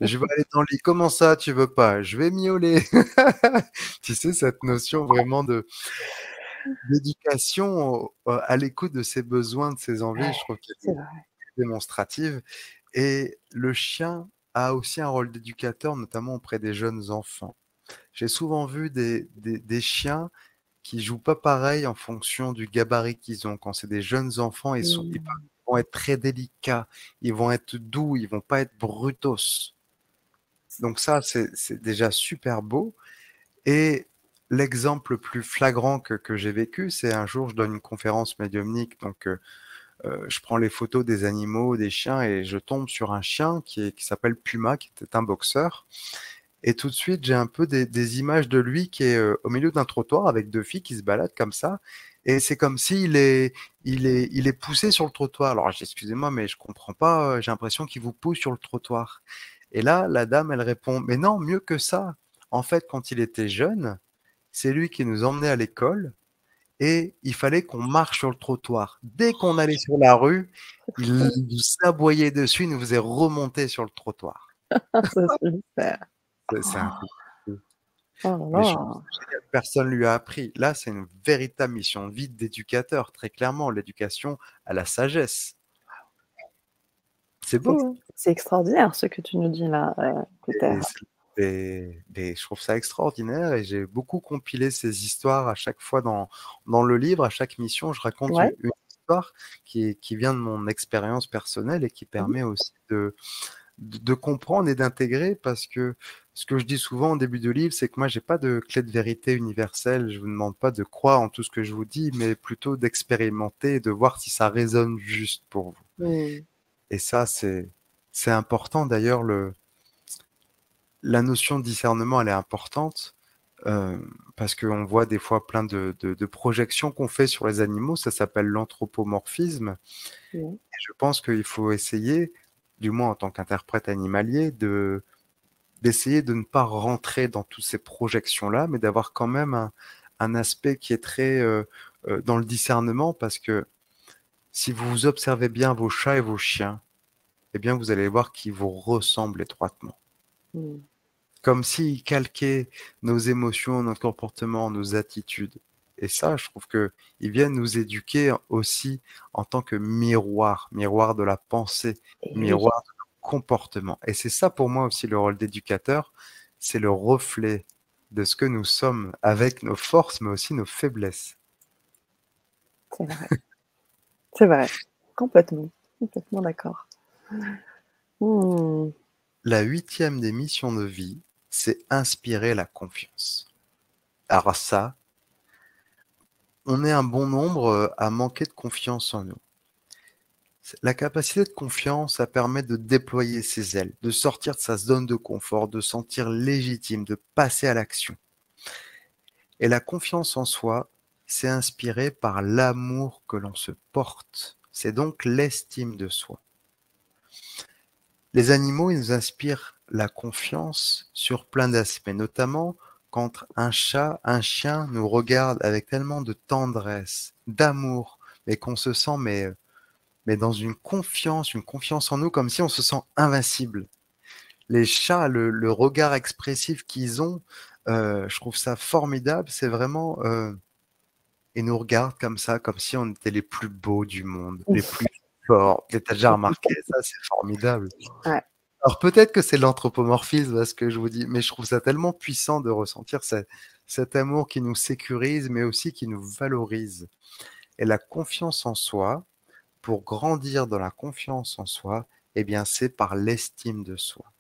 Je veux aller dans le lit. Comment ça, tu veux pas? Je vais miauler. tu sais, cette notion vraiment de d'éducation à l'écoute de ses besoins, de ses envies, je trouve qu'elle est démonstrative. Et le chien a aussi un rôle d'éducateur, notamment auprès des jeunes enfants. J'ai souvent vu des, des chiens qui jouent pas pareil en fonction du gabarit qu'ils ont. Quand c'est des jeunes enfants, ils, sont, vont être très délicats, ils vont être doux, ils vont pas être brutos. Donc ça, c'est déjà super beau. Et l'exemple le plus flagrant que, que j'ai vécu, c'est un jour, je donne une conférence médiumnique, donc euh, euh, je prends les photos des animaux, des chiens, et je tombe sur un chien qui, qui s'appelle Puma, qui était un boxeur. Et tout de suite, j'ai un peu des, des, images de lui qui est euh, au milieu d'un trottoir avec deux filles qui se baladent comme ça. Et c'est comme s'il est, il est, il est poussé sur le trottoir. Alors, excusez-moi, mais je comprends pas. J'ai l'impression qu'il vous pousse sur le trottoir. Et là, la dame, elle répond, mais non, mieux que ça. En fait, quand il était jeune, c'est lui qui nous emmenait à l'école et il fallait qu'on marche sur le trottoir. Dès qu'on allait sur la rue, il nous aboyait dessus, il nous faisait remonter sur le trottoir. c'est un coup. Oh personne lui a appris. Là, c'est une véritable mission de vie d'éducateur, très clairement, l'éducation à la sagesse. C'est beau. Hein. C'est extraordinaire ce que tu nous dis là, euh, je trouve ça extraordinaire et j'ai beaucoup compilé ces histoires à chaque fois dans, dans le livre. À chaque mission, je raconte une, histoire qui, qui vient de mon expérience personnelle et qui mmh permet aussi de, de, comprendre et d'intégrer parce que ce que je dis souvent au début du livre, c'est que moi, j'ai pas de clé de vérité universelle. Je vous demande pas de croire en tout ce que je vous dis, mais plutôt d'expérimenter et de voir si ça résonne juste pour vous. Et ça, c'est, c'est important. D'ailleurs, le, la notion de discernement, elle est importante euh, parce qu'on voit des fois plein de, projections qu'on fait sur les animaux. Ça s'appelle l'anthropomorphisme. Et je pense qu'il faut essayer, du moins en tant qu'interprète animalier, de d'essayer de ne pas rentrer dans toutes ces projections-là, mais d'avoir quand même un, aspect qui est très euh, euh, dans le discernement, parce que si vous observez bien vos chats et vos chiens, eh bien vous allez voir qu'ils vous ressemblent étroitement. Mmh comme s'il calquait nos émotions, notre comportement, nos attitudes. Et ça, je trouve que ils viennent nous éduquer aussi en tant que miroir, miroir de la pensée, miroir comportement. Et c'est ça pour moi aussi le rôle d'éducateur, c'est le reflet de ce que nous sommes avec nos forces, mais aussi nos faiblesses. C'est vrai. c'est vrai. Complètement. Complètement d'accord. Hmm. La huitième des missions de vie, c'est inspirer la confiance. Alors ça, on est un bon nombre à manquer de confiance en nous. La capacité de confiance, ça permet de déployer ses ailes, de sortir de sa zone de confort, de sentir légitime, de passer à l'action. Et la confiance en soi, c'est inspiré par l'amour que l'on se porte. C'est donc l'estime de soi. Les animaux, ils nous inspirent la confiance sur plein d'aspects, notamment quand un chat, un chien nous regarde avec tellement de tendresse, d'amour, mais qu'on se sent mais, mais dans une confiance, une confiance en nous, comme si on se sent invincible. Les chats, le, regard expressif qu'ils ont, euh, je trouve ça formidable. C'est vraiment, euh, ils nous regardent comme ça, comme si on était les plus beaux du monde, les plus forts. Tu as déjà remarqué ça, c'est formidable. Ouais. Alors peut-être que c'est l'anthropomorphisme, ce que je vous dis, mais je trouve ça tellement puissant de ressentir cet amour qui nous sécurise, mais aussi qui nous valorise. Et la confiance en soi, pour grandir dans la confiance en soi, eh bien c'est par l'estime de soi.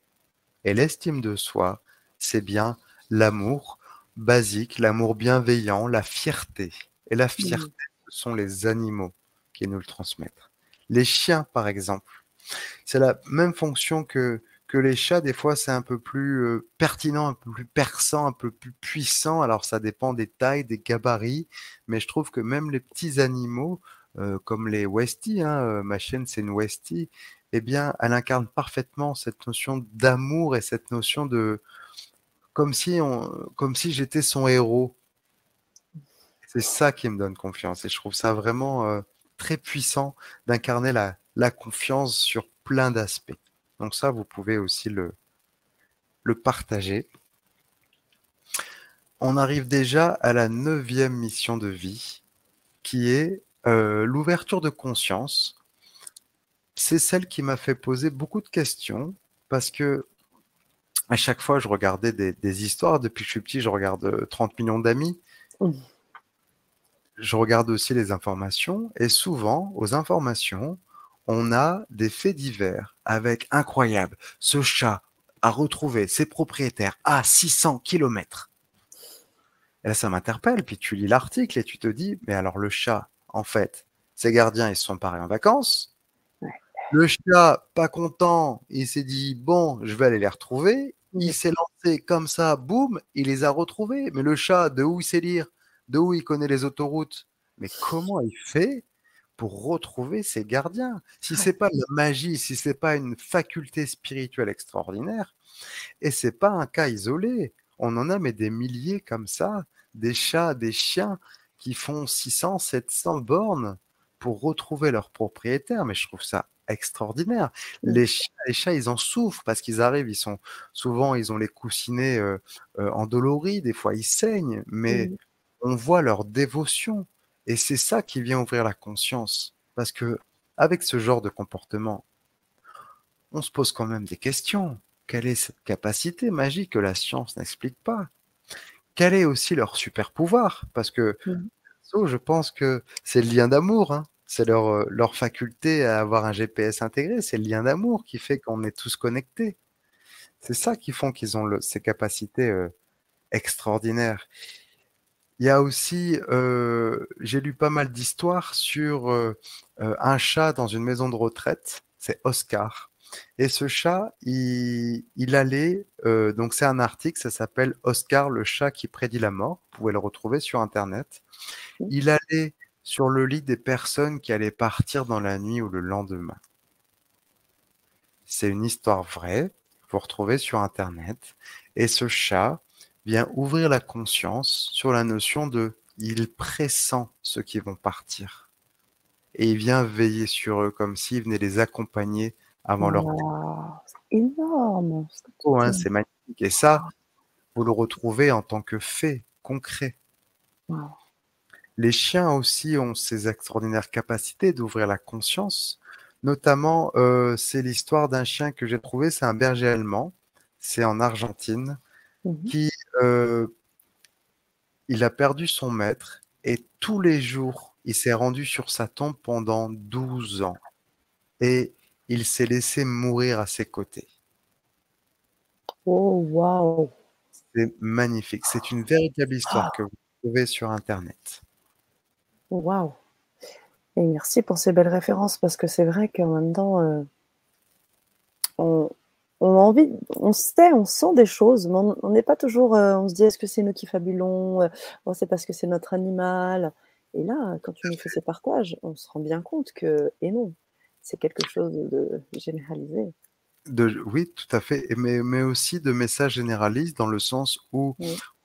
Et l'estime de soi, c'est bien l'amour basique, l'amour bienveillant, la fierté. Et la fierté, ce sont les animaux qui nous le transmettent. Les chiens, par exemple, c'est la même fonction que, que les chats. Des fois, c'est un peu plus euh, pertinent, un peu plus perçant, un peu plus puissant. Alors, ça dépend des tailles, des gabarits. Mais je trouve que même les petits animaux, euh, comme les Westies, hein, euh, ma chaîne, c'est une Westie, eh bien, elle incarne parfaitement cette notion d'amour et cette notion de. Comme si, on, comme si j'étais son héros. C'est ça qui me donne confiance. Et je trouve ça vraiment très puissant d'incarner la, confiance sur plein d'aspects. Donc ça, vous pouvez aussi le partager. On arrive déjà à la neuvième mission de vie, qui est euh, l'ouverture de conscience. C'est celle qui m'a fait poser beaucoup de questions, parce que à chaque fois, je regardais des, histoires. Depuis que je suis petit, je regarde 30 millions d'amis. Mmh. Je regarde aussi les informations, et souvent, aux informations, on a des faits divers avec incroyable. Ce chat a retrouvé ses propriétaires à 600 km. Et là, ça m'interpelle. Puis tu lis l'article et tu te dis, mais alors le chat, en fait, ses gardiens, ils se sont parés en vacances. Le chat, pas content, il s'est dit, bon, je vais aller les retrouver. Il s'est lancé comme ça, boum, il les a retrouvés. Mais le chat, de où il sait lire, de où il connaît les autoroutes, mais comment il fait pour retrouver ses gardiens? Si c'est pas la magie, si c'est pas une faculté spirituelle extraordinaire, et c'est pas un cas isolé. On en a mais des milliers comme ça, des chats, des chiens qui font 600, 700 bornes pour retrouver leur propriétaire. Mais je trouve ça extraordinaire. Les chats, les chats, ils en souffrent parce qu'ils arrivent, ils sont souvent, ils ont les coussinets euh, euh, endoloris, des fois ils saignent, mais on voit leur dévotion. Et c'est ça qui vient ouvrir la conscience. Parce que avec ce genre de comportement, on se pose quand même des questions. Quelle est cette capacité magique que la science n'explique pas? Quel est aussi leur super pouvoir? Parce que mmh. je pense que c'est le lien d'amour. Hein. C'est leur, euh, leur faculté à avoir un GPS intégré. C'est le lien d'amour qui fait qu'on est tous connectés. C'est ça qui font qu'ils ont ces capacités euh, extraordinaires. Il y a aussi, euh, j'ai lu pas mal d'histoires sur euh, un chat dans une maison de retraite, c'est Oscar. Et ce chat, il, allait, donc c'est un article, ça s'appelle Oscar, le chat qui prédit la mort. Vous pouvez le retrouver sur Internet. Il allait sur le lit des personnes qui allaient partir dans la nuit ou le lendemain. C'est une histoire vraie, vous retrouvez sur Internet. Et ce chat, vient ouvrir la conscience sur la notion de il pressent ceux qui vont partir. Et il vient veiller sur eux comme s'il venait les accompagner avant leur C'est énorme. Hein, c'est magnifique. Et ça, vous le retrouvez en tant que fait concret. Les chiens aussi ont ces extraordinaires capacités d'ouvrir la conscience. Notamment, euh, c'est l'histoire d'un chien que j'ai trouvé, c'est un berger allemand. C'est en Argentine. Mmh qui euh, il a perdu son maître et tous les jours, il s'est rendu sur sa tombe pendant 12 ans et il s'est laissé mourir à ses côtés. Oh, waouh! C'est magnifique. C'est une véritable histoire ah! que vous trouvez sur Internet. Waouh! Et merci pour ces belles références parce que c'est vrai qu'en même temps, euh, on, on a envie, on sait, on sent des choses, mais on n'est pas toujours, euh, on se dit est-ce que c'est nous qui fabulons, euh, c'est parce que c'est notre animal. Et là, quand tu nous fais ces partages, on se rend bien compte que, et non, c'est quelque chose de généralisé. De, oui, tout à fait, mais, mais aussi de messages généralistes dans le sens où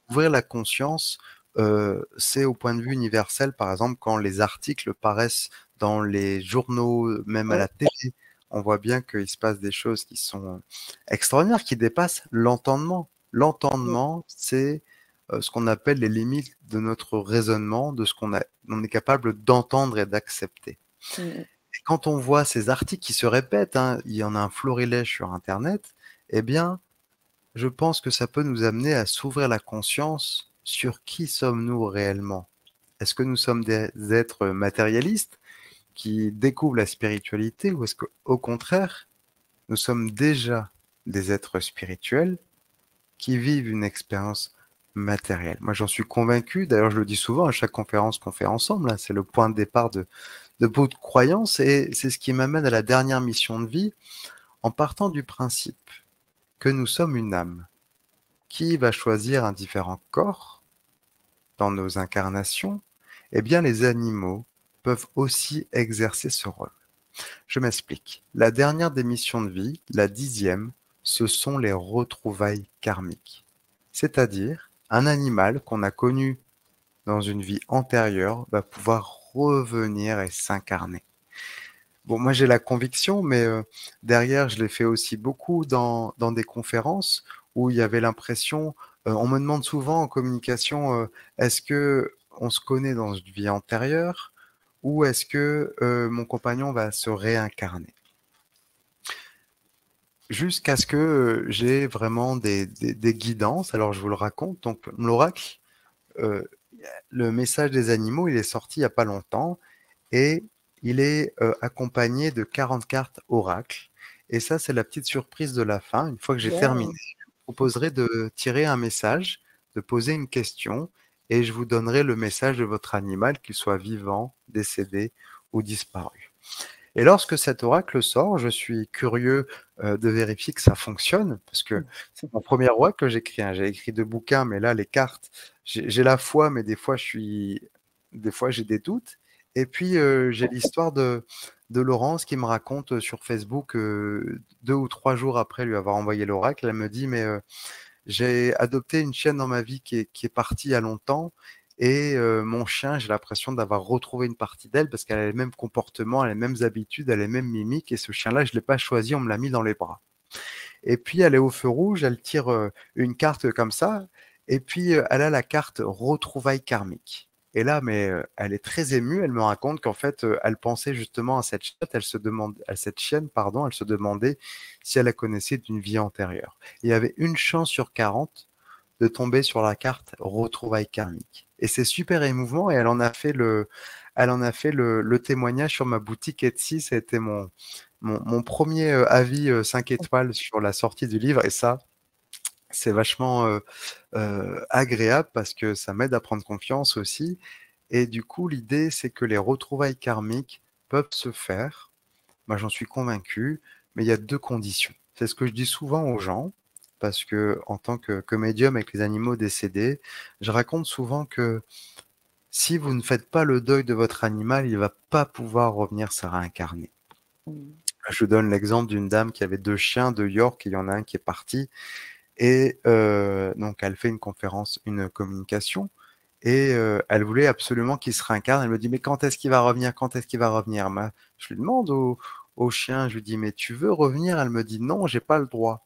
ouvrir la conscience, euh, c'est au point de vue universel, par exemple, quand les articles paraissent dans les journaux, même à la télé, on voit bien qu'il se passe des choses qui sont extraordinaires, qui dépassent l'entendement. L'entendement, c'est ce qu'on appelle les limites de notre raisonnement, de ce qu'on on est capable d'entendre et d'accepter. Mmh et quand on voit ces articles qui se répètent, hein, il y en a un florilège sur Internet, eh bien, je pense que ça peut nous amener à s'ouvrir la conscience sur qui sommes-nous réellement. Est-ce que nous sommes des êtres matérialistes qui découvrent la spiritualité ou est-ce qu'au contraire, nous sommes déjà des êtres spirituels qui vivent une expérience matérielle? Moi, j'en suis convaincu. D'ailleurs, je le dis souvent à chaque conférence qu'on fait ensemble. Hein, c'est le point de départ de, de beaucoup de croyances et c'est ce qui m'amène à la dernière mission de vie en partant du principe que nous sommes une âme qui va choisir un différent corps dans nos incarnations. Eh bien, les animaux peuvent aussi exercer ce rôle. Je m'explique. La dernière démission de vie, la dixième, ce sont les retrouvailles karmiques. C'est-à-dire, un animal qu'on a connu dans une vie antérieure va pouvoir revenir et s'incarner. Bon, moi j'ai la conviction, mais euh, derrière, je l'ai fait aussi beaucoup dans, dans, des conférences où il y avait l'impression, euh, on me demande souvent en communication, euh, est-ce que on se connaît dans une vie antérieure ou est-ce que mon compagnon va se réincarner? Jusqu'à ce que j'ai vraiment des, guidances. Alors je vous le raconte. Donc l'oracle, le message des animaux, il est sorti il n'y a pas longtemps et il est accompagné de 40 cartes oracle. Et ça, c'est la petite surprise de la fin. Une fois que j'ai terminé, je vous proposerai de tirer un message, de poser une question, et je vous donnerai le message de votre animal, qu'il soit vivant, décédé ou disparu. Et lorsque cet oracle sort, je suis curieux de vérifier que ça fonctionne, parce que mmh. c'est mon premier oracle que j'écris. Hein. J'ai écrit deux bouquins, mais là, les cartes, j'ai la foi, mais des fois, je suis, des fois, j'ai des doutes. Et puis, j'ai l'histoire de, de Laurence qui me raconte sur Facebook, deux ou trois jours après lui avoir envoyé l'oracle, elle me dit, mais j'ai adopté une chienne dans ma vie qui est, qui est partie il y a longtemps et mon chien, j'ai l'impression d'avoir retrouvé une partie d'elle parce qu'elle a les mêmes comportements, elle a les mêmes habitudes, elle a les mêmes mimiques. Et ce chien-là, je ne l'ai pas choisi, on me l'a mis dans les bras. Et puis, elle est au feu rouge, elle tire une carte comme ça. Et puis, elle a la carte retrouvailles karmique. Et là, mais elle est très émue. Elle me raconte qu'en fait, elle pensait justement à cette chienne. Elle se demande, à cette chienne, pardon, elle se demandait si elle la connaissait d'une vie antérieure. Il y avait une chance sur 40 de tomber sur la carte retrouvailles karmique. Et c'est super émouvant et elle en a fait le, elle en a fait le, témoignage sur ma boutique Etsy. Ça a été mon, mon, premier euh, avis 5 euh, étoiles sur la sortie du livre et ça, c'est vachement euh, agréable parce que ça m'aide à prendre confiance aussi. Et du coup, l'idée, c'est que les retrouvailles karmiques peuvent se faire. Moi, j'en suis convaincu, mais il y a deux conditions. C'est ce que je dis souvent aux gens parce que en tant que, que médium avec les animaux décédés, je raconte souvent que si vous ne faites pas le deuil de votre animal, il va pas pouvoir revenir se réincarner. Mmh. Je vous donne l'exemple d'une dame qui avait deux chiens de York, et il y en a un qui est parti, et euh, donc elle fait une conférence, une communication, et euh, elle voulait absolument qu'il se réincarne. Elle me dit mais quand est-ce qu'il va revenir? Quand est-ce qu'il va revenir? Je lui demande au, au chien, je lui dis mais tu veux revenir? Elle me dit non, j'ai pas le droit.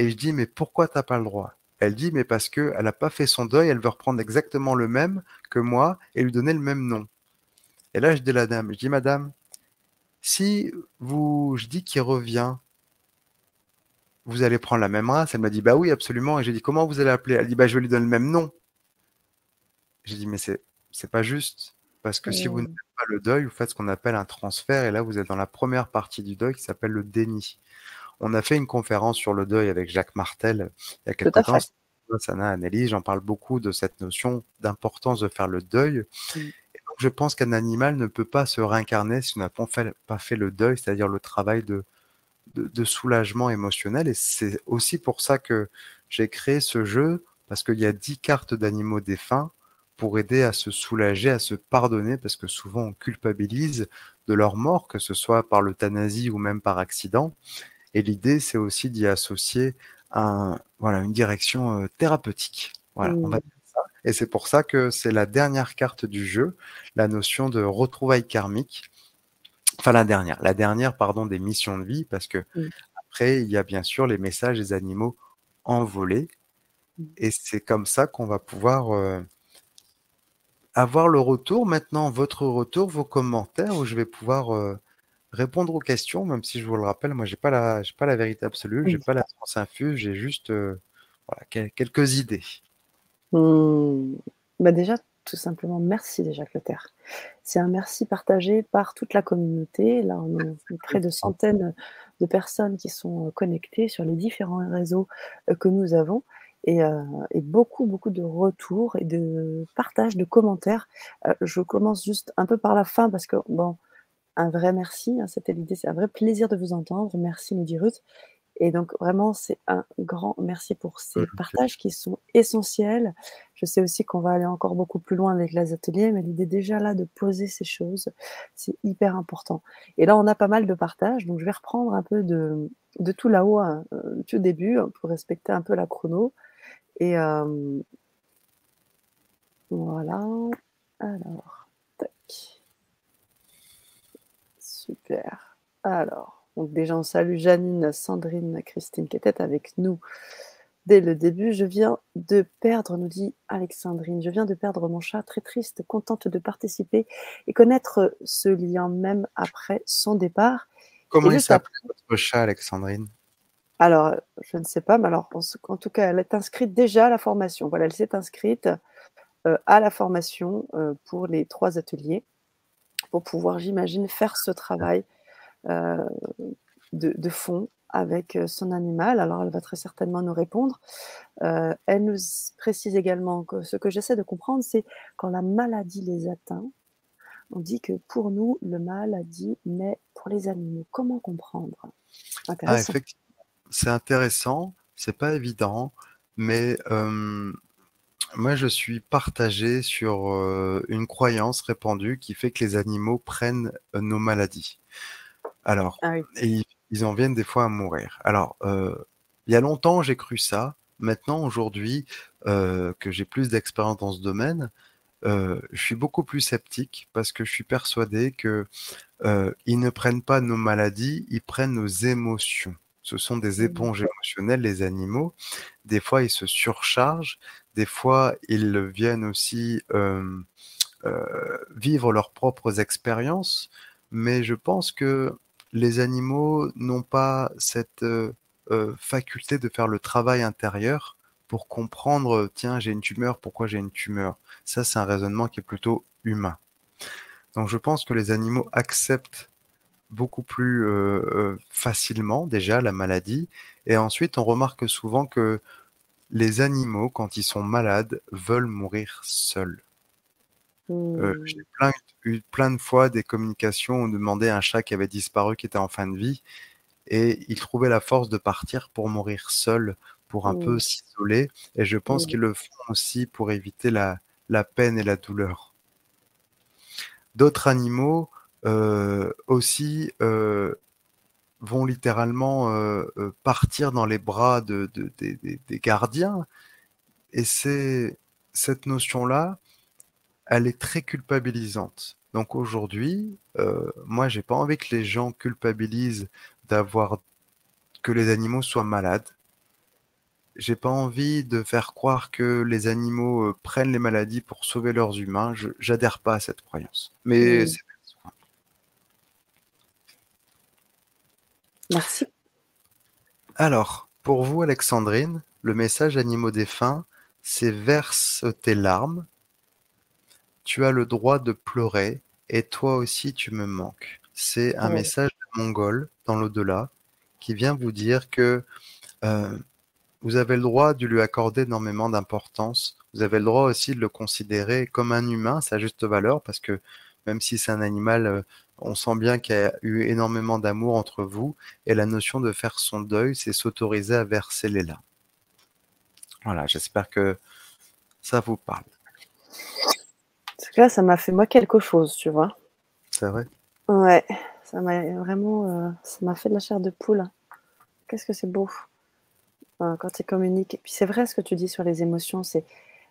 Et je dis, mais pourquoi t'as pas le droit? Elle dit, mais parce qu'elle n'a pas fait son deuil, elle veut reprendre exactement le même que moi et lui donner le même nom. Et là, je dis à la dame, je dis, madame, si vous, je dis qu'il revient, vous allez prendre la même race? Elle m'a dit, bah oui, absolument. Et j'ai dit, comment vous allez l'appeler Elle dit, bah je vais lui donner le même nom. J'ai dit, mais c'est, c'est pas juste. Parce que si vous ne faites pas le deuil, vous faites ce qu'on appelle un transfert. Et là, vous êtes dans la première partie du deuil qui s'appelle le déni. On a fait une conférence sur le deuil avec Jacques Martel il y a quelques temps. Sana j'en parle beaucoup de cette notion d'importance de faire le deuil. Et donc, je pense qu'un animal ne peut pas se réincarner si on n'a pas fait, pas fait le deuil, c'est-à-dire le travail de, de, soulagement émotionnel. Et c'est aussi pour ça que j'ai créé ce jeu, parce qu'il y a dix cartes d'animaux défunts pour aider à se soulager, à se pardonner, parce que souvent on culpabilise de leur mort, que ce soit par l'euthanasie ou même par accident. Et l'idée, c'est aussi d'y associer un, voilà, une direction thérapeutique. Voilà, on va mmh. dire ça. Et c'est pour ça que c'est la dernière carte du jeu, la notion de retrouvailles karmique. Enfin, la dernière, la dernière, pardon, des missions de vie, parce que mmh. après, il y a bien sûr les messages des animaux envolés. Mmh. Et c'est comme ça qu'on va pouvoir avoir le retour. Maintenant, votre retour, vos commentaires, où je vais pouvoir répondre aux questions, même si je vous le rappelle, moi, j'ai pas la, pas la vérité absolue, j'ai pas la science infuse, j'ai juste euh, quelques idées. Mmh. Bah déjà, tout simplement, merci déjà, Clotaire. C'est un merci partagé par toute la communauté. Là, on est près de centaines de personnes qui sont euh, connectées sur les différents réseaux euh, que nous avons. Et, et, beaucoup, beaucoup de retours et de partages, de commentaires. je commence juste un peu par la fin parce que, bon, un vrai merci. Hein, c'était l'idée, c'est un vrai plaisir de vous entendre. Merci, nous dit Ruth. Et donc, vraiment, c'est un grand merci pour ces partages qui sont essentiels. Je sais aussi qu'on va aller encore beaucoup plus loin avec les ateliers, mais l'idée déjà là de poser ces choses, c'est hyper important. Et là, on a pas mal de partages, donc je vais reprendre un peu de, de tout là-haut, hein, euh, tout début, hein, pour respecter un peu la chrono. Et euh, voilà. Alors, Super. Alors, donc déjà, on salue Janine, Sandrine, Christine qui était avec nous dès le début. Je viens de perdre, nous dit Alexandrine, je viens de perdre mon chat, très triste, contente de participer et connaître ce lien même après son départ. Comment il s'appelle votre chat, Alexandrine? Alors, je ne sais pas, mais alors, en tout cas, elle est inscrite déjà à la formation. Voilà, elle s'est inscrite euh, à la formation euh, pour les trois ateliers. Pour pouvoir, j'imagine, faire ce travail de, de, fond avec son animal. Alors, elle va très certainement nous répondre. elle nous précise également que ce que j'essaie de comprendre, c'est quand la maladie les atteint, on dit que pour nous, le mal a mais pour les animaux, comment comprendre? Ah. C'est intéressant, c'est pas évident, mais moi je suis partagé sur une croyance répandue qui fait que les animaux prennent nos maladies. Alors, ah et ils, en viennent des fois à mourir. Alors, il y a longtemps j'ai cru ça. Maintenant, aujourd'hui, que j'ai plus d'expérience dans ce domaine, je suis beaucoup plus sceptique parce que je suis persuadé que ils ne prennent pas nos maladies, ils prennent nos émotions. Ce sont des mmh. éponges émotionnelles, les animaux. Des fois, ils se surchargent. Des fois, ils viennent aussi vivre leurs propres expériences. Mais je pense que les animaux n'ont pas cette faculté de faire le travail intérieur pour comprendre, tiens, j'ai une tumeur, pourquoi j'ai une tumeur? Ça, c'est un raisonnement qui est plutôt humain. Donc je pense que les animaux acceptent beaucoup plus facilement déjà la maladie. Et ensuite, on remarque souvent que les animaux, quand ils sont malades, veulent mourir seuls. Euh, mmh. J'ai eu plein de fois des communications où on demandait à un chat qui avait disparu, qui était en fin de vie, et il trouvait la force de partir pour mourir seul pour un peu s'isoler. Et je pense qu'ils le font aussi pour éviter la, la peine et la douleur. D'autres animaux euh, aussi euh, vont littéralement euh, partir dans les bras de, des gardiens. Et c'est cette notion-là, elle est très culpabilisante. Donc aujourd'hui, moi, j'ai pas envie que les gens culpabilisent d'avoir que les animaux soient malades j'ai pas envie de faire croire que les animaux euh, prennent les maladies pour sauver leurs humains. Je j'adhère pas à cette croyance. Mais c'est Merci. Alors, pour vous, Alexandrine, le message animaux défunts, c'est verse tes larmes. Tu as le droit de pleurer et toi aussi tu me manques. C'est un message mongol dans l'au-delà qui vient vous dire que euh, vous avez le droit de lui accorder énormément d'importance. Vous avez le droit aussi de le considérer comme un humain, sa juste valeur, parce que même si c'est un animal, euh, on sent bien qu'il y a eu énormément d'amour entre vous. Et la notion de faire son deuil, c'est s'autoriser à verser les larmes. Voilà, j'espère que ça vous parle. En tout cas, ça m'a fait moi quelque chose, tu vois. C'est vrai Ouais, ça m'a vraiment, euh, ça m'a fait de la chair de poule. Qu'est-ce que c'est beau quand tu communiques. Et puis c'est vrai ce que tu dis sur les émotions, c'est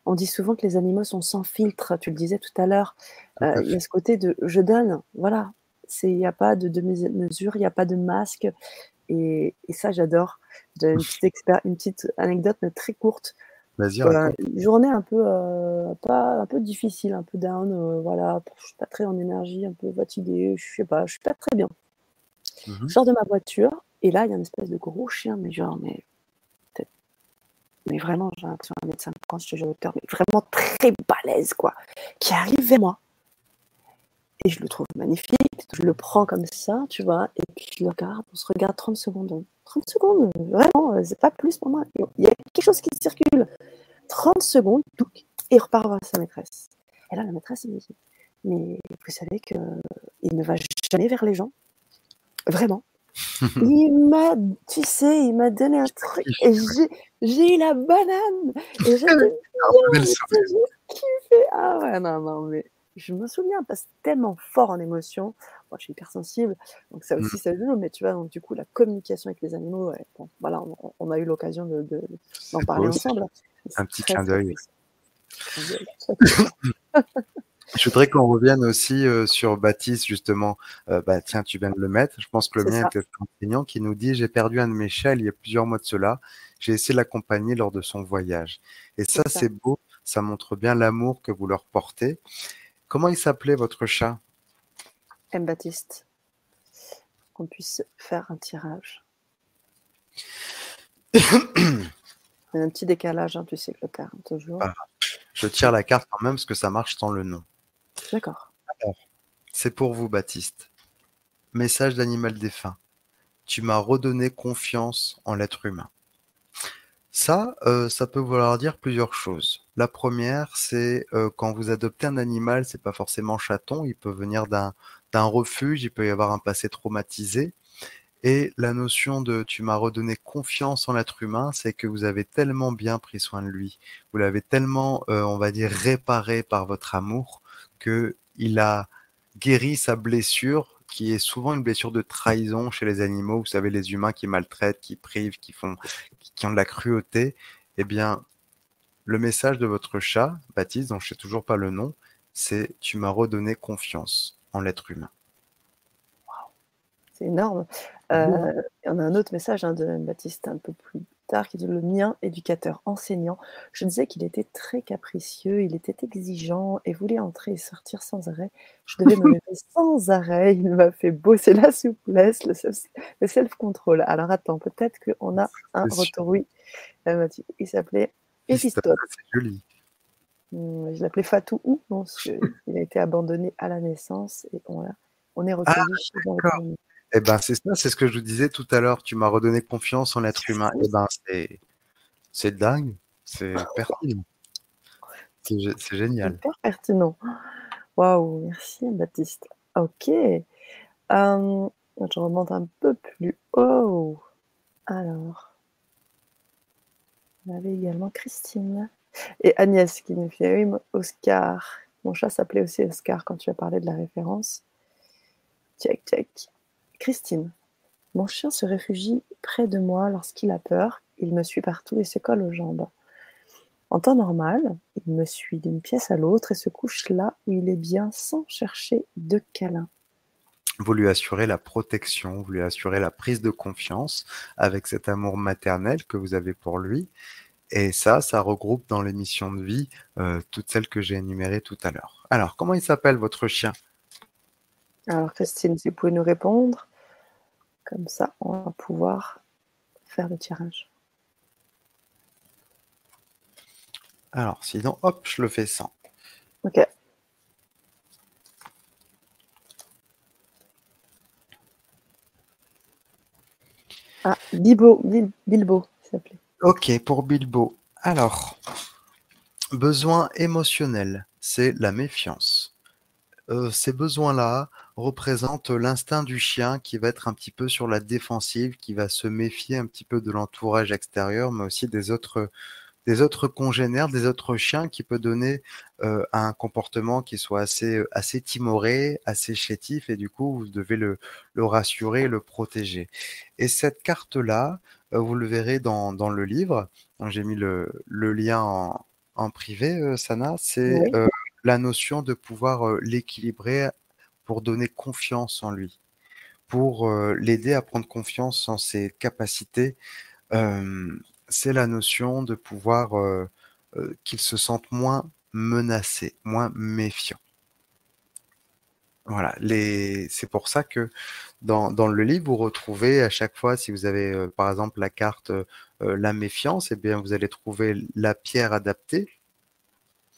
on dit souvent que les animaux sont sans filtre, tu le disais tout à l'heure. Euh, il y a ce côté de je donne, voilà. Il n'y a pas de demi-mesure, il n'y a pas de masque. Et, ça, j'adore. J'ai une petite, une petite anecdote, mais très courte. Vas-y, euh, une journée un peu, euh, pas, un peu difficile, un peu down. voilà, je suis pas très en énergie, un peu fatiguée, je sais pas, je suis pas très bien. Mmh je sors de ma voiture et là, il y a une espèce de gros chien, mais genre, mais mais vraiment, j'ai l'impression d'un médecin quand je te jure mais vraiment très balèze, quoi, qui arrive vers moi. Et je le trouve magnifique, je le prends comme ça, tu vois, et puis je le regarde, on se regarde 30 secondes. 30 secondes, vraiment, euh, c'est pas plus pour moi. Il y a quelque chose qui circule. 30 secondes, et il repart voir sa maîtresse. Et là, la maîtresse, elle me dit, mais vous savez qu'il ne va jamais vers les gens, vraiment il m'a, tu sais, il m'a donné un truc et j'ai eu la banane. Et j'ai kiffé. Ah ouais, non, non, mais je me souviens parce que tellement fort en émotion. Moi, je suis hypersensible, donc ça aussi, mmh. ça joue. Mais tu vois, donc du coup, la communication avec les animaux, bon, voilà, on, a eu l'occasion d'en de, d'en parler ensemble. Un petit clin d'œil. Je voudrais qu'on revienne aussi euh, sur Baptiste, justement. Euh, bah, tiens, tu viens de le mettre. Je pense que le mien est un enseignant qui nous dit J'ai perdu un de mes chats il y a plusieurs mois de cela. J'ai essayé de l'accompagner lors de son voyage. Et ça, c'est beau. Ça montre bien l'amour que vous leur portez. Comment il s'appelait votre chat? M. Baptiste. Qu'on puisse faire un tirage. un petit décalage, hein, tu sais que le terme, toujours. Ah, je tire la carte quand même parce que ça marche sans le nom. D'accord. c'est pour vous, Baptiste. Message d'animal défunt. Tu m'as redonné confiance en l'être humain. Ça, euh, ça peut vouloir dire plusieurs choses. La première, c'est euh, quand vous adoptez un animal, c'est pas forcément chaton, il peut venir d'un refuge, il peut y avoir un passé traumatisé. Et la notion de tu m'as redonné confiance en l'être humain, c'est que vous avez tellement bien pris soin de lui, vous l'avez tellement, euh, on va dire, réparé par votre amour, que il a guéri sa blessure qui est souvent une blessure de trahison chez les animaux. Vous savez, les humains qui maltraitent, qui privent, qui font, qui ont de la cruauté. Eh bien, le message de votre chat, Baptiste, dont je sais toujours pas le nom, c'est tu m'as redonné confiance en l'être humain. C'est énorme. Euh, il y en a un autre message hein, de Baptiste un peu plus qui dit le mien, éducateur, enseignant. Je disais qu'il était très capricieux, il était exigeant et voulait entrer et sortir sans arrêt. Je devais me lever sans arrêt. Il m'a fait bosser la souplesse, le self-control. Alors attends, peut-être qu'on a un retour. Oui, euh, il s'appelait Éphistote. C'est joli. Hmm, je l'appelais Fatou ou il a été abandonné à la naissance et on, on est ah, chez un eh ben, c'est ça, c'est ce que je vous disais tout à l'heure. Tu m'as redonné confiance en l'être humain. Eh ben, c'est, c'est dingue. C'est pertinent. C'est, génial. Super pertinent. Waouh, merci Baptiste. Ok. Euh, je remonte un peu plus haut. Alors, on avait également Christine et Agnès qui nous fait oui, Oscar. Mon chat s'appelait aussi Oscar quand tu as parlé de la référence. Check, check. Christine. Mon chien se réfugie près de moi lorsqu'il a peur. Il me suit partout et se colle aux jambes. En temps normal, il me suit d'une pièce à l'autre et se couche là où il est bien sans chercher de câlin. Vous lui assurez la protection, vous lui assurez la prise de confiance avec cet amour maternel que vous avez pour lui. Et ça, ça regroupe dans l'émission de vie euh, toutes celles que j'ai énumérées tout à l'heure. Alors, comment il s'appelle votre chien? Alors, Christine, si vous pouvez nous répondre. Comme ça, on va pouvoir faire le tirage. Alors, sinon, hop, je le fais sans. Ok. Ah, Bilbo, Bilbo, s'appelait. Ok, pour Bilbo. Alors, besoin émotionnel, c'est la méfiance. Euh, ces besoins-là représentent l'instinct du chien qui va être un petit peu sur la défensive, qui va se méfier un petit peu de l'entourage extérieur, mais aussi des autres, des autres congénères, des autres chiens qui peut donner euh, un comportement qui soit assez, assez timoré, assez chétif, et du coup, vous devez le, le rassurer, le protéger. Et cette carte-là, euh, vous le verrez dans, dans le livre, j'ai mis le, le lien en, en privé, Sana, c'est la notion de pouvoir l'équilibrer pour donner confiance en lui, pour l'aider à prendre confiance en ses capacités. c'est la notion de pouvoir qu'il se sente moins menacé, moins méfiant. Voilà, c'est pour ça que dans, le livre, vous retrouvez à chaque fois, si vous avez par exemple la carte la méfiance, et eh bien vous allez trouver la pierre adaptée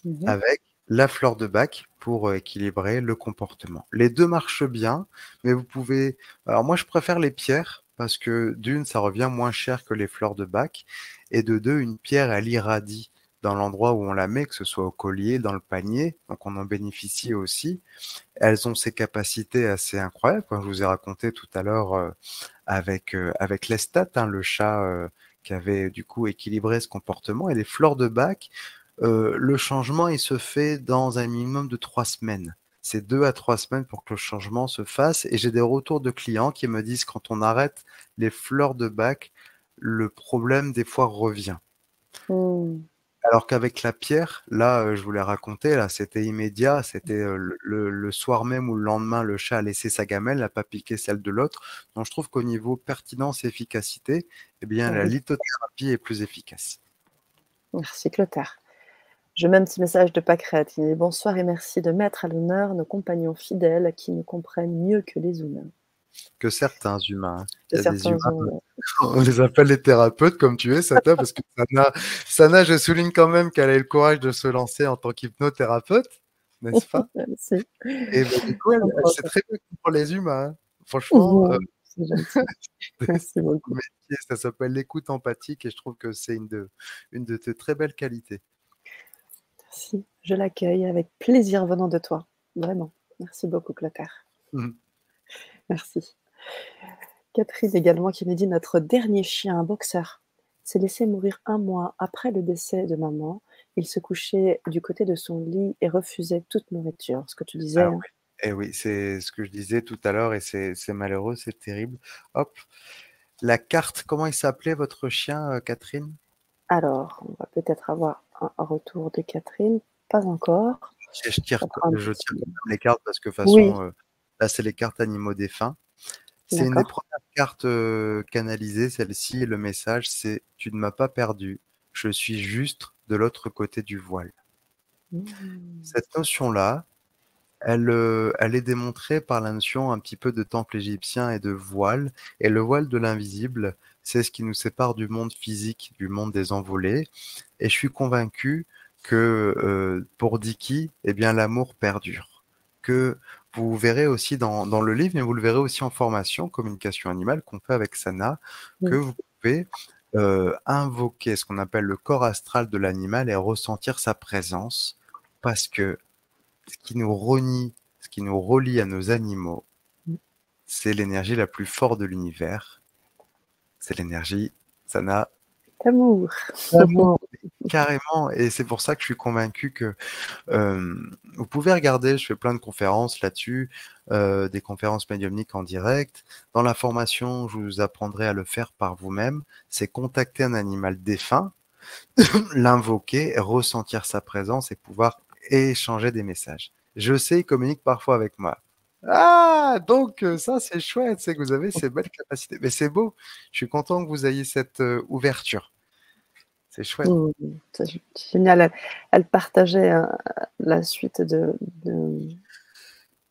mmh avec la fleur de bac pour euh, équilibrer le comportement. Les deux marchent bien, mais vous pouvez... Alors moi, je préfère les pierres parce que d'une, ça revient moins cher que les fleurs de bac, et de deux, une pierre, elle irradie dans l'endroit où on la met, que ce soit au collier, dans le panier, donc on en bénéficie aussi. Elles ont ces capacités assez incroyables, comme je vous ai raconté tout à l'heure euh, avec, euh, avec Lestat, hein, le chat qui avait du coup équilibré ce comportement, et les fleurs de bac, euh, le changement, il se fait dans un minimum de trois semaines. C'est deux à trois semaines pour que le changement se fasse. Et j'ai des retours de clients qui me disent quand on arrête les fleurs de bac, le problème des fois revient. Hmm. Alors qu'avec la pierre, là, euh, je vous l'ai raconté, là, c'était immédiat, c'était euh, le, soir même ou le lendemain, le chat a laissé sa gamelle, n'a pas piqué celle de l'autre. Donc je trouve qu'au niveau pertinence et efficacité, eh bien, la lithothérapie est plus efficace. Merci Clotaire. Je mets un petit message de Pâquerette. Il dit Bonsoir et merci de mettre à l'honneur nos compagnons fidèles qui nous comprennent mieux que les humains. Que certains humains. on les appelle les thérapeutes, comme tu es, Sata, parce que Sana, Sana, je souligne quand même qu'elle a eu le courage de se lancer en tant qu'hypnothérapeute. n'est-ce pas? Et bah, du coup, c'est très bien pour les humains. Hein. Franchement, euh, Merci beaucoup. ça s'appelle l'écoute empathique et je trouve que c'est une de, une de tes très belles qualités. Merci, je l'accueille avec plaisir venant de toi, vraiment. Merci beaucoup, Clotaire. Mmh. Merci. Catherine également qui me dit notre dernier chien, un boxeur, s'est laissé mourir un mois après le décès de maman. Il se couchait du côté de son lit et refusait toute nourriture. Ce que tu disais. Ah eh oui, c'est ce que je disais tout à l'heure et c'est malheureux, c'est terrible. Hop, la carte, comment il s'appelait votre chien, euh, Catherine? Alors, on va peut-être avoir un retour de Catherine? Pas encore. Je, tire, je tire les cartes parce que de toute façon, euh, là, c'est les cartes animaux défunts. C'est une des premières cartes euh, canalisées, celle-ci. Le message, c'est Tu ne m'as pas perdu. Je suis juste de l'autre côté du voile. Mmh. Cette notion-là, elle, euh, elle est démontrée par la notion un petit peu de temple égyptien et de voile. Et le voile de l'invisible, c'est ce qui nous sépare du monde physique, du monde des envolés. Et je suis convaincu que euh, pour Dicky, eh bien, l'amour perdure. Que vous verrez aussi dans, dans, le livre, mais vous le verrez aussi en formation, communication animale, qu'on fait avec Sana, que vous pouvez euh, invoquer ce qu'on appelle le corps astral de l'animal et ressentir sa présence, parce que ce qui nous renie, ce qui nous relie à nos animaux, mm. c'est l'énergie la plus forte de l'univers. C'est l'énergie, Sana. D'amour. Carrément. Et c'est pour ça que je suis convaincu que euh, vous pouvez regarder, je fais plein de conférences là-dessus, euh, des conférences médiumniques en direct. Dans la formation, je vous apprendrai à le faire par vous-même. C'est contacter un animal défunt, l'invoquer, ressentir sa présence et pouvoir échanger des messages. Je sais, il communique parfois avec moi. Ah, donc euh, ça c'est chouette, c'est que vous avez ces belles capacités. Mais c'est beau, je suis content que vous ayez cette euh, ouverture. C'est chouette. Mmh, c'est génial. Elle, partageait euh, la suite de, de,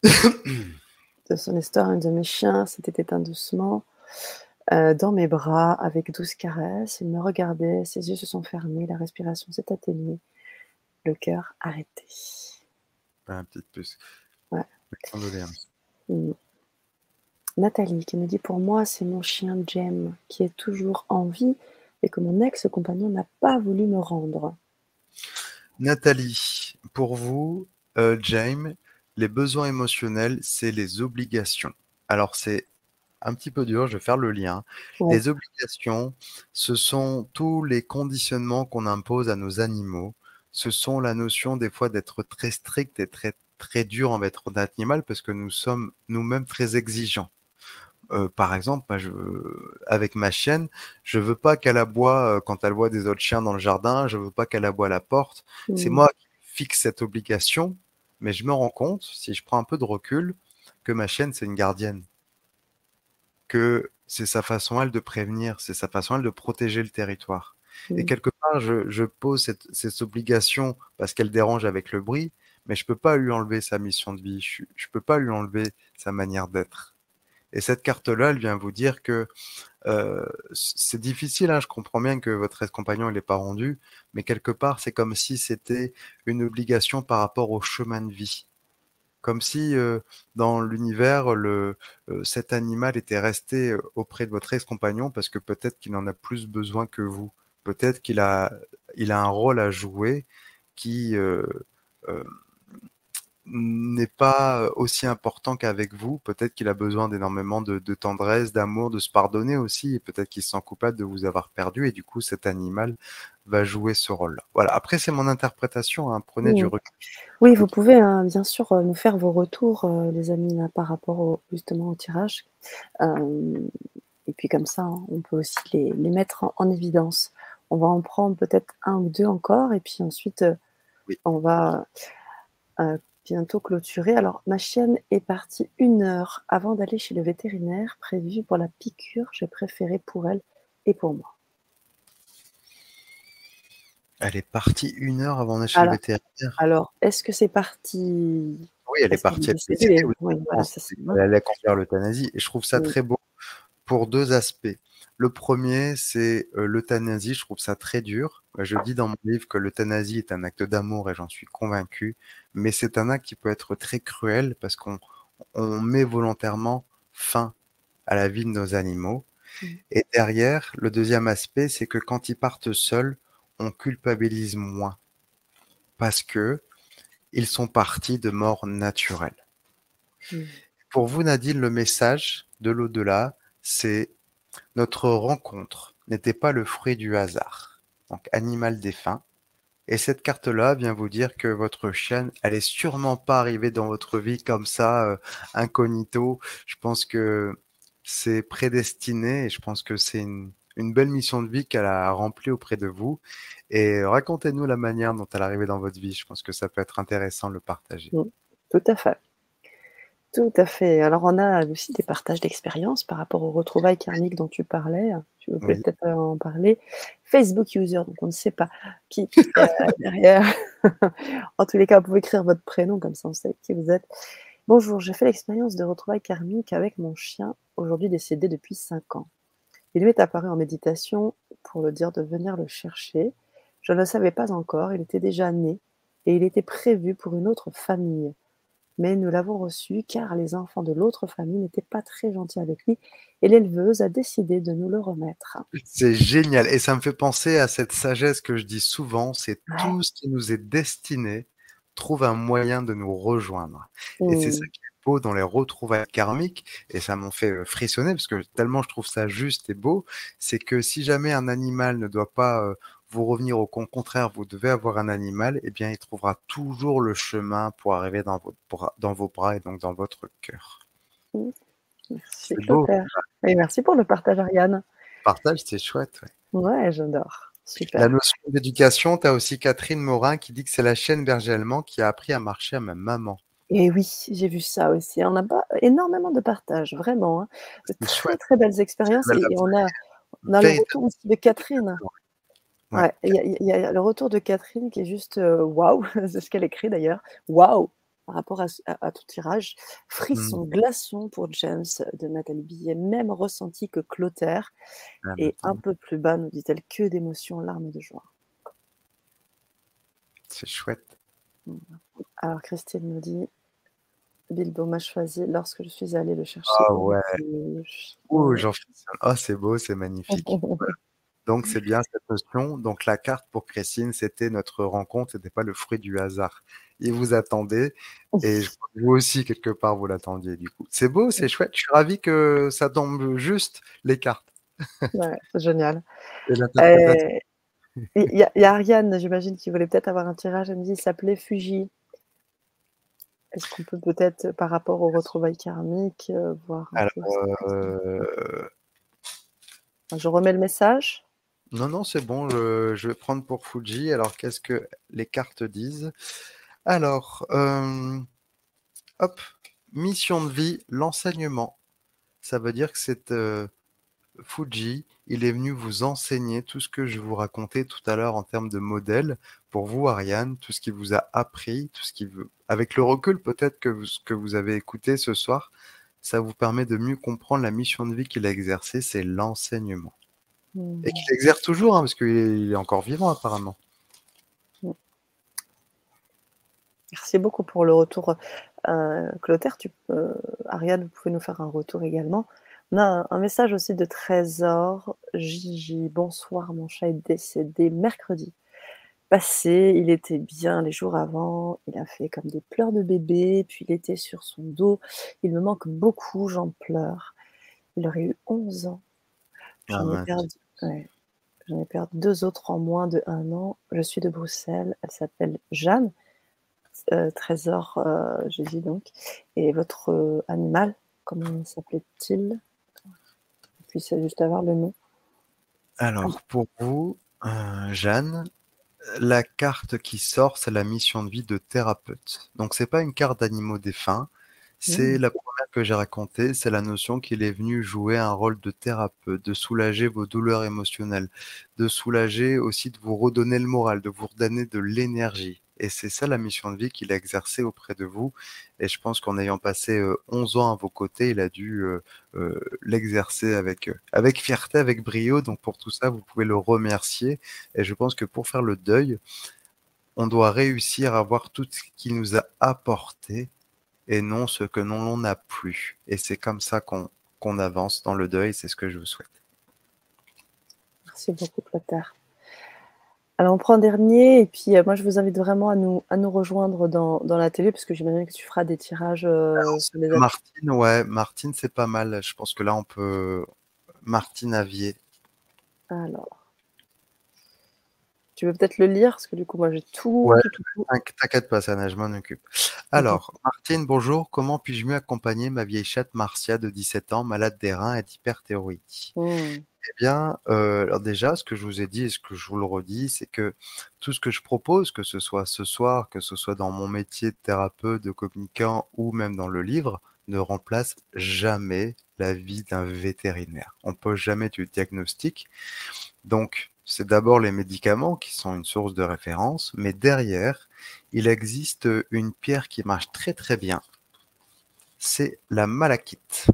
son histoire. Un de mes chiens s'était éteint doucement dans mes bras avec douze caresses. Il me regardait, ses yeux se sont fermés, la respiration s'est atténuée le cœur arrêté. Un petit peu. Ouais. Mmh. Nathalie qui me dit Pour moi, c'est mon chien Jem qui est toujours en vie et que mon ex-compagnon n'a pas voulu me rendre. Nathalie, pour vous, euh, James, les besoins émotionnels, c'est les obligations. Alors, c'est un petit peu dur, je vais faire le lien. Les obligations, ce sont tous les conditionnements qu'on impose à nos animaux ce sont la notion des fois d'être très strict et très très dur envers notre animal parce que nous sommes nous-mêmes très exigeants. Euh, par exemple, je, avec ma chienne, je veux pas qu'elle aboie euh, quand elle voit des autres chiens dans le jardin, je veux pas qu'elle aboie à la porte. C'est mmh. moi qui fixe cette obligation, mais je me rends compte, si je prends un peu de recul, que ma chienne, c'est une gardienne. Que c'est sa façon, elle, de prévenir, c'est sa façon, elle, de protéger le territoire. Et mmh. quelque part, je, pose cette, obligation parce qu'elle dérange avec le bruit, mais je peux pas lui enlever sa mission de vie, je ne peux pas lui enlever sa manière d'être. Et cette carte-là, elle vient vous dire que euh, c'est difficile, hein, je comprends bien que votre ex-compagnon n'est pas rendu, mais quelque part, c'est comme si c'était une obligation par rapport au chemin de vie. Comme si euh, dans l'univers, euh, cet animal était resté auprès de votre ex-compagnon parce que peut-être qu'il en a plus besoin que vous peut-être qu'il a, il a un rôle à jouer qui euh, euh, n'est pas aussi important qu'avec vous. Peut-être qu'il a besoin d'énormément de, tendresse, d'amour, de se pardonner aussi. Et peut-être qu'il se sent coupable de vous avoir perdu. Et du coup, cet animal va jouer ce rôle-là. Voilà. Après, c'est mon interprétation. Hein. Prenez du recul. Oui, vous pouvez hein, bien sûr euh, nous faire vos retours, les amis, par rapport justement au tirage. et puis comme ça, hein, on peut aussi les, mettre en évidence. On va en prendre peut-être un ou deux encore, et puis ensuite, euh, on va euh, bientôt clôturer. Alors, ma chienne est partie une heure avant d'aller chez le vétérinaire prévu pour la piqûre. J'ai préféré pour elle et pour moi. Elle est partie une heure avant d'aller chez le vétérinaire. Alors, est-ce que c'est parti? Oui, elle est partie. Elle, allait conduire l'euthanasie. Et je trouve ça très beau pour deux aspects. Le premier, c'est l'euthanasie. Je trouve ça très dur. Je dis dans mon livre que l'euthanasie est un acte d'amour et j'en suis convaincu. Mais c'est un acte qui peut être très cruel parce qu'on met volontairement fin à la vie de nos animaux. Mmh. Et derrière, le deuxième aspect, c'est que quand ils partent seuls, on culpabilise moins parce que ils sont partis de mort naturelle. Mmh. Pour vous, Nadine, le message de l'au-delà, c'est notre rencontre n'était pas le fruit du hasard. Donc, animal défunt. Et cette carte-là vient vous dire que votre chienne, elle est sûrement pas arrivée dans votre vie comme ça, euh, incognito. Je pense que c'est prédestiné et je pense que c'est une, belle mission de vie qu'elle a remplie auprès de vous. Et racontez-nous la manière dont elle est arrivée dans votre vie. Je pense que ça peut être intéressant de le partager. Tout à fait. Tout à fait. Alors, on a aussi des partages d'expériences par rapport aux retrouvailles karmiques dont tu parlais. Tu veux peut-être en parler. Facebook user, donc on ne sait pas qui est derrière. en tous les cas, vous pouvez écrire votre prénom, comme ça on sait qui vous êtes. Bonjour, j'ai fait l'expérience de retrouvailles karmiques avec mon chien, aujourd'hui décédé depuis 5 ans. Il lui est apparu en méditation pour le dire de venir le chercher. Je ne le savais pas encore, il était déjà né et il était prévu pour une autre famille mais nous l'avons reçu car les enfants de l'autre famille n'étaient pas très gentils avec lui et l'éleveuse a décidé de nous le remettre. C'est génial et ça me fait penser à cette sagesse que je dis souvent, c'est tout ce qui nous est destiné trouve un moyen de nous rejoindre. Et c'est ça qui est beau dans les retrouvailles karmiques, et ça m'en fait euh, frissonner, parce que tellement je trouve ça juste et beau, c'est que si jamais un animal ne doit pas euh, vous revenir au contraire, vous devez avoir un animal, eh bien, il trouvera toujours le chemin pour arriver dans, votre dans vos bras et donc dans votre cœur. Merci, merci pour le partage, Ariane. Partage, c'est chouette. Ouais, j'adore. Super. La notion d'éducation, tu as aussi Catherine Morin qui dit que c'est la chaîne berger allemand qui a appris à marcher à ma maman. Et oui, j'ai vu ça aussi. On n'a pas énormément de partage, vraiment. Hein. De très, très belles expériences. Et, on a, on a le retour aussi de Catherine. Ouais, il y, a le retour de Catherine qui est juste waouh, c'est ce qu'elle écrit d'ailleurs, waouh par rapport à, tout tirage. Frisson, mmh. glaçon pour James de Nathalie Billet, même ressenti que Clotaire. Ah, et un peu plus bas, nous dit-elle, que d'émotions, larmes de joie. C'est chouette. Alors Christine nous dit Bilbo m'a choisi lorsque je suis allée le chercher. Ah ouais. Oh, j'en Oh, c'est beau, c'est magnifique. Donc, c'est bien cette notion. Donc, la carte pour Christine, c'était notre rencontre, ce n'était pas le fruit du hasard. Il vous attendait et vous aussi, quelque part, vous l'attendiez du coup. C'est beau, c'est chouette. Je suis ravi que ça tombe juste les cartes. Ouais, c'est génial. Euh, il y, a Ariane, j'imagine, qui voulait peut-être avoir un tirage. Elle me dit, il s'appelait Fuji. Est-ce qu'on peut peut-être, par rapport au retrouvailles karmiques, euh, voir Alors, euh, Je remets le message. Non, non, c'est bon, je, vais prendre pour Fuji. Alors, qu'est-ce que les cartes disent? Alors, euh, hop, mission de vie, l'enseignement. Ça veut dire que c'est euh, Fuji, il est venu vous enseigner tout ce que je vous racontais tout à l'heure en termes de modèle. Pour vous, Ariane, tout ce qui vous a appris, tout ce qui veut, avec le recul peut-être que vous, que vous avez écouté ce soir, ça vous permet de mieux comprendre la mission de vie qu'il a exercée, c'est l'enseignement. Mmh. Et qu'il exerce toujours, hein, parce qu'il est encore vivant apparemment. Mmh. Merci beaucoup pour le retour. Euh, Clotaire, tu peux, Ariane, vous pouvez nous faire un retour également. On a un, message aussi de Trésor. Gigi, bonsoir, mon chat est décédé mercredi passé. Il était bien les jours avant. Il a fait comme des pleurs de bébé, puis il était sur son dos. Il me manque beaucoup, j'en pleure. Il aurait eu 11 ans. Ah, j'en ai, perdu, deux autres en moins de un an. Je suis de Bruxelles. Elle s'appelle Jeanne. Euh, trésor, euh, j'ai dit donc. Et votre euh, animal, comment s'appelait-il? Puis c'est juste avoir le nom. Alors, pour vous, Jeanne, la carte qui sort, c'est la mission de vie de thérapeute. Donc, c'est pas une carte d'animaux défunts, c'est mmh. la que j'ai racontée, c'est la notion qu'il est venu jouer un rôle de thérapeute, de soulager vos douleurs émotionnelles, de soulager aussi, de vous redonner le moral, de vous redonner de l'énergie. Et c'est ça la mission de vie qu'il a exercée auprès de vous. Et je pense qu'en ayant passé 11 ans à vos côtés, il a dû l'exercer avec, avec fierté, avec brio. Donc pour tout ça, vous pouvez le remercier. Et je pense que pour faire le deuil, on doit réussir à voir tout ce qu'il nous a apporté et non ce que l'on n'a plus. Et c'est comme ça qu'on avance dans le deuil. C'est ce que je vous souhaite. Merci beaucoup, Clotaire. Alors, on prend un dernier, et puis euh, moi, je vous invite vraiment à nous, à nous rejoindre dans, dans la télé, parce que j'imagine que tu feras des tirages euh, sur les Martine, ouais, Martine, c'est pas mal. Je pense que là, on peut. Martine Avier. Alors. Tu veux peut-être le lire, parce que du coup, moi, j'ai tout. T'inquiète pas, ça, je m'en occupe. Alors, Martine, bonjour. Comment puis-je mieux accompagner ma vieille chatte Marcia de 17 ans, malade des reins et d'hyperthyroïdie mmh. Eh bien, euh, alors déjà, ce que je vous ai dit et ce que je vous le redis, c'est que tout ce que je propose, que ce soit ce soir, que ce soit dans mon métier de thérapeute, de communicant ou même dans le livre, ne remplace jamais la vie d'un vétérinaire. On ne pose jamais du diagnostic. Donc, c'est d'abord les médicaments qui sont une source de référence, mais derrière, il existe une pierre qui marche très très bien. C'est la malachite.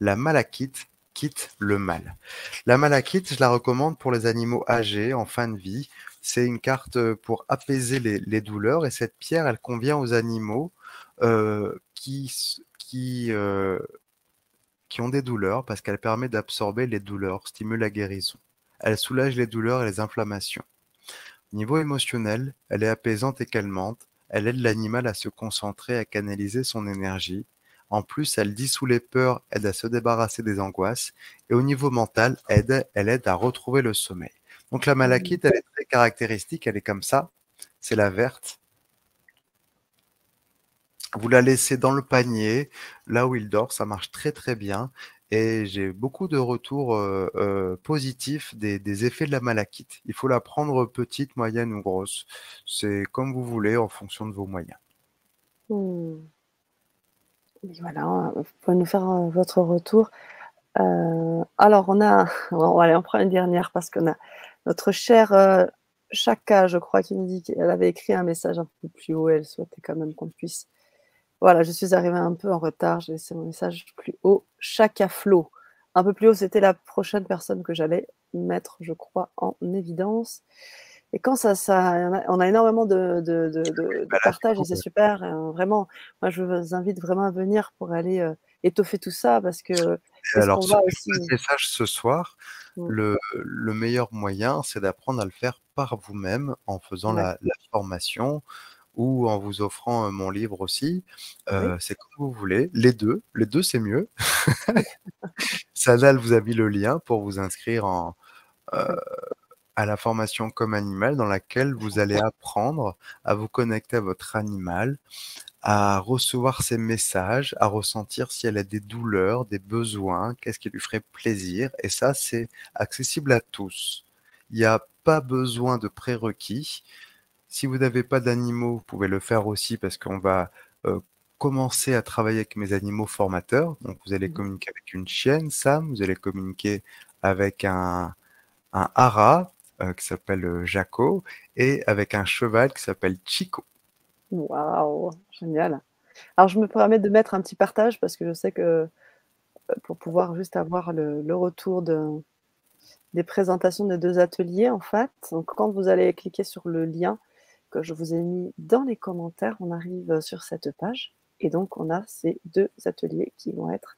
La malachite, quitte le mal. La malachite, je la recommande pour les animaux âgés en fin de vie. C'est une carte pour apaiser les, douleurs et cette pierre, elle convient aux animaux euh, qui, qui, euh, qui ont des douleurs parce qu'elle permet d'absorber les douleurs, stimule la guérison. Elle soulage les douleurs et les inflammations. Au niveau émotionnel, elle est apaisante et calmante. Elle aide l'animal à se concentrer, à canaliser son énergie en plus, elle dissout les peurs, aide à se débarrasser des angoisses. Et au niveau mental, aide, elle aide à retrouver le sommeil. Donc la malachite, elle est très caractéristique, elle est comme ça. C'est la verte. Vous la laissez dans le panier, là où il dort, ça marche très très bien. Et j'ai beaucoup de retours positifs des, effets de la malachite. Il faut la prendre petite, moyenne ou grosse. C'est comme vous voulez en fonction de vos moyens. Hmm voilà, vous pouvez nous faire votre retour. Alors, on a, on, allez, on prend une dernière parce qu'on a notre chère Chaka, je crois, qui nous dit qu'elle avait écrit un message un peu plus haut. Elle souhaitait quand même qu'on puisse. Voilà, je suis arrivée un peu en retard. J'ai laissé mon message plus haut. Chaka Flo. Un peu plus haut, c'était la prochaine personne que j'allais mettre, je crois, en évidence. Et quand ça, ça on a énormément de, de, de, de partage et c'est super. Hein, vraiment, moi, je vous invite vraiment à venir pour aller euh, étoffer tout ça parce que. alors, ce aussi... message ce soir, le, le, meilleur moyen, c'est d'apprendre à le faire par vous-même en faisant la, la, formation ou en vous offrant mon livre aussi. Euh, c'est comme vous voulez. Les deux, les deux, c'est mieux. Sadal vous a mis le lien pour vous inscrire en. Euh, à la formation comme animal dans laquelle vous allez apprendre à vous connecter à votre animal, à recevoir ses messages, à ressentir si elle a des douleurs, des besoins, qu'est-ce qui lui ferait plaisir. Et ça, c'est accessible à tous. Il n'y a pas besoin de prérequis. Si vous n'avez pas d'animaux, vous pouvez le faire aussi parce qu'on va euh, commencer à travailler avec mes animaux formateurs. Donc, vous allez mmh. communiquer avec une chienne, Sam, vous allez communiquer avec un, un hara, euh, qui s'appelle euh, Jaco et avec un cheval qui s'appelle Chico. Waouh, génial. Alors je me permets de mettre un petit partage parce que je sais que pour pouvoir juste avoir le, retour de, des présentations des deux ateliers en fait. Donc quand vous allez cliquer sur le lien que je vous ai mis dans les commentaires, on arrive sur cette page et donc on a ces deux ateliers qui vont être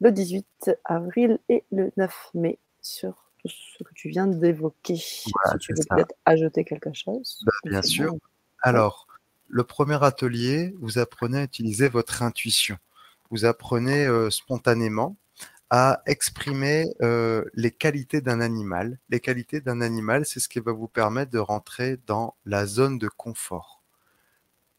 le 18 avril et le 9 mai sur ce que tu viens d'évoquer. si tu veux peut-être ajouter quelque chose. Bah, bien sûr. Alors, le premier atelier, vous apprenez à utiliser votre intuition. Vous apprenez euh, spontanément à exprimer euh, les qualités d'un animal. Les qualités d'un animal, c'est ce qui va vous permettre de rentrer dans la zone de confort.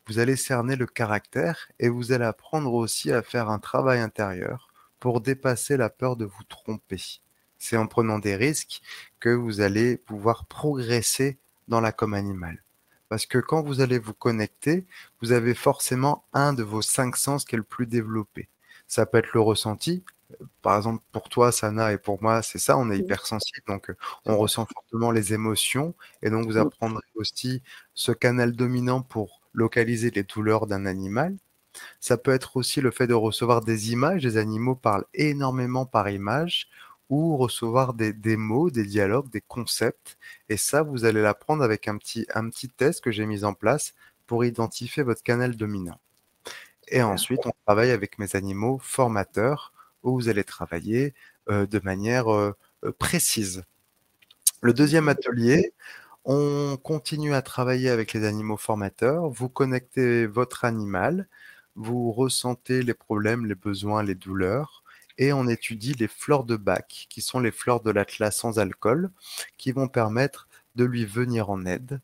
Vous allez cerner le caractère et vous allez apprendre aussi à faire un travail intérieur pour dépasser la peur de vous tromper c'est en prenant des risques que vous allez pouvoir progresser dans la com animale. Parce que quand vous allez vous connecter, vous avez forcément un de vos cinq sens qui est le plus développé. Ça peut être le ressenti, par exemple, pour toi, Sana, et pour moi, c'est ça, on est hypersensible, donc on ressent fortement les émotions, et donc vous apprendrez aussi ce canal dominant pour localiser les douleurs d'un animal. Ça peut être aussi le fait de recevoir des images, les animaux parlent énormément par image, ou recevoir des, des mots, des dialogues, des concepts, et ça, vous allez l'apprendre avec un petit, un petit test que j'ai mis en place pour identifier votre canal dominant. Et ensuite, on travaille avec mes animaux formateurs où vous allez travailler euh, de manière euh, euh, précise. Le deuxième atelier, on continue à travailler avec les animaux formateurs. Vous connectez votre animal, vous ressentez les problèmes, les besoins, les douleurs, et on étudie les fleurs de bac, qui sont les fleurs de l'atlas sans alcool, qui vont permettre de lui venir en aide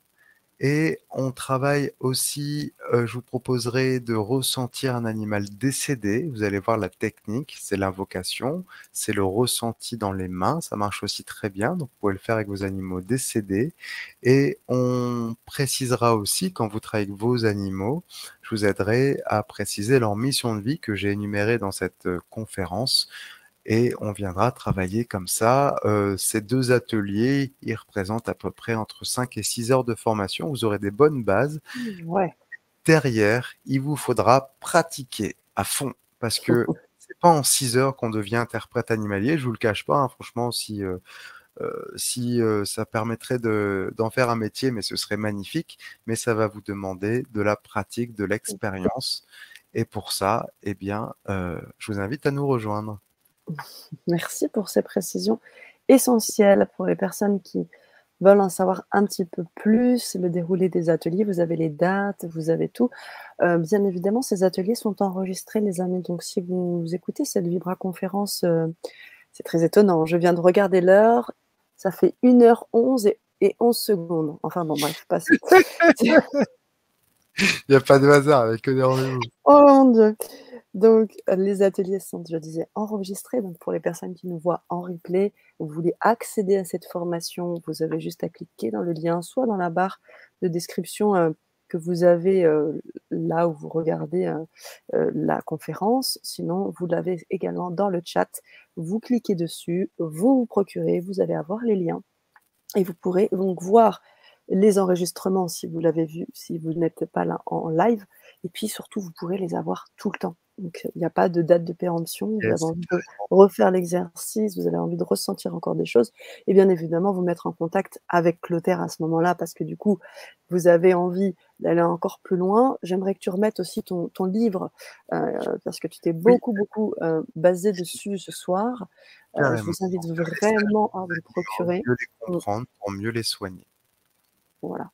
et on travaille aussi, euh, je vous proposerai de ressentir un animal décédé. Vous allez voir la technique, c'est l'invocation, c'est le ressenti dans les mains, ça marche aussi très bien. Donc vous pouvez le faire avec vos animaux décédés. Et on précisera aussi, quand vous travaillez avec vos animaux, je vous aiderai à préciser leur mission de vie que j'ai énumérée dans cette euh, conférence et on viendra travailler comme ça. Euh, ces deux ateliers, ils représentent à peu près entre 5 et 6 heures de formation. Vous aurez des bonnes bases. Mmh, Derrière, il vous faudra pratiquer à fond parce que c'est pas en 6 heures qu'on devient interprète animalier. Je vous le cache pas, hein, franchement, si euh, euh, si ça permettrait d'en faire un métier, mais ce serait magnifique. Mais ça va vous demander de la pratique, de l'expérience. Et pour ça, eh bien, je vous invite à nous rejoindre. Merci pour ces précisions essentielles pour les personnes qui veulent en savoir un petit peu plus, le déroulé des ateliers. Vous avez les dates, vous avez tout. Euh, bien évidemment, ces ateliers sont enregistrés, les amis. Donc, si vous écoutez cette Vibra conférence, euh, c'est très étonnant. Je viens de regarder l'heure. Ça fait 1h11 et, 11 secondes. Enfin, bon, bref, pas Il n'y a pas de hasard avec que des rendez-vous. Oh mon Dieu. Donc, euh, les ateliers sont, je disais, enregistrés. Donc, pour les personnes qui nous voient en replay, vous voulez accéder à cette formation, vous avez juste à cliquer dans le lien, soit dans la barre de description euh, que vous avez euh, là où vous regardez la conférence. Sinon, vous l'avez également dans le chat. Vous cliquez dessus, vous vous procurez, vous allez avoir les liens. Et vous pourrez donc voir les enregistrements si vous l'avez vu, si vous n'êtes pas là en live. Et puis surtout, vous pourrez les avoir tout le temps. Donc, il n'y a pas de date de péremption. Vous avez envie de refaire l'exercice, vous avez envie de ressentir encore des choses. Et bien évidemment, vous mettre en contact avec Clotaire à ce moment-là, parce que du coup, vous avez envie d'aller encore plus loin. J'aimerais que tu remettes aussi ton, livre, euh, parce que tu t'es beaucoup, beaucoup euh, basé dessus ce soir. Euh, je vous invite vraiment à vous le procurer. Pour mieux les comprendre, pour mieux les soigner. Voilà.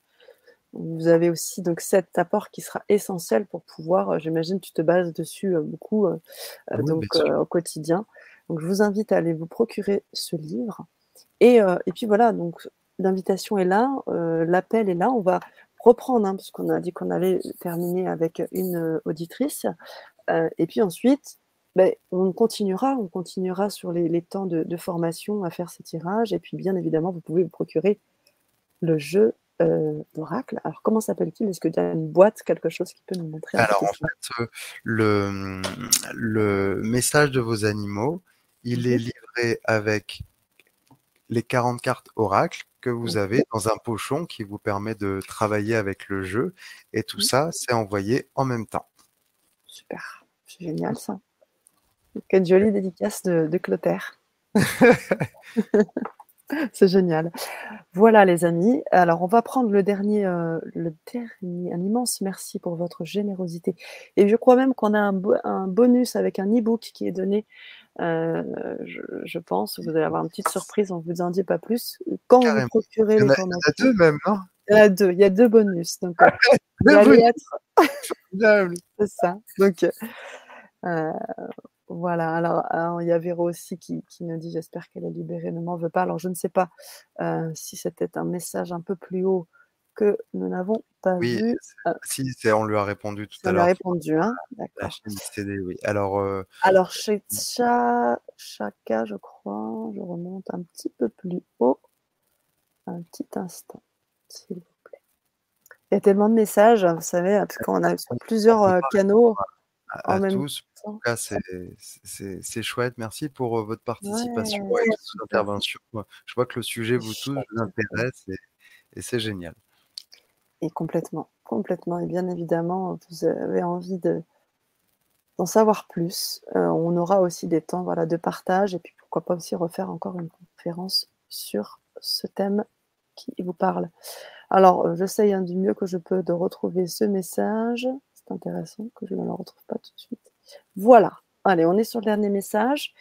Vous avez aussi donc cet apport qui sera essentiel pour pouvoir, euh, j'imagine, tu te bases dessus euh, beaucoup euh, donc, au quotidien. Donc je vous invite à aller vous procurer ce livre. Et, et puis voilà, donc l'invitation est là, l'appel est là. On va reprendre, hein, parce qu'on a dit qu'on allait terminer avec une auditrice. et puis ensuite, ben, on continuera, on continuera sur les, les temps de, de, formation à faire ces tirages. Et puis bien évidemment, vous pouvez vous procurer le jeu euh, d'oracle. Alors, comment s'appelle-t-il? Est-ce que tu as une boîte, quelque chose qui peut nous montrer Alors, en fait, euh, le, le message de vos animaux, il est livré avec les 40 cartes oracle que vous avez dans un pochon qui vous permet de travailler avec le jeu. Et tout ça, c'est envoyé en même temps. Super, c'est génial ça. Quelle jolie dédicace de, de Clotaire. C'est génial. Voilà les amis. Alors on va prendre le dernier, euh, le dernier, un immense merci pour votre générosité. Et je crois même qu'on a un, bonus avec un e-book qui est donné. Euh, je, pense, vous allez avoir une petite surprise, on ne vous en dit pas plus. Quand vous procurez les formations. Il y en a deux même, non Il y en a deux, il y a deux bonus. Donc, euh, C'est ça. Donc, voilà, alors, il y a Véro aussi qui, nous dit J'espère qu'elle est libérée, ne m'en veut pas. Alors je ne sais pas euh, si c'était un message un peu plus haut que nous n'avons pas vu. Euh, si, on lui a répondu tout à l'heure. On lui a répondu, hein D'accord. oui. Alors, euh, alors chez Chaka, je crois, je remonte un petit peu plus haut. Un petit instant, s'il vous plaît. Il y a tellement de messages, vous savez, parce qu'on a plusieurs canaux. À, tous. En tout cas, c'est chouette. Merci pour votre participation et votre intervention. Je vois que le sujet vous touche, vous intéresse et, c'est génial. Et complètement, complètement. Et bien évidemment, vous avez envie de d'en savoir plus. on aura aussi des temps voilà, de partage et puis pourquoi pas aussi refaire encore une conférence sur ce thème qui vous parle. Alors, j'essaye hein, du mieux que je peux de retrouver ce message intéressant que je ne le retrouve pas tout de suite. Voilà. Allez, on est sur le dernier message.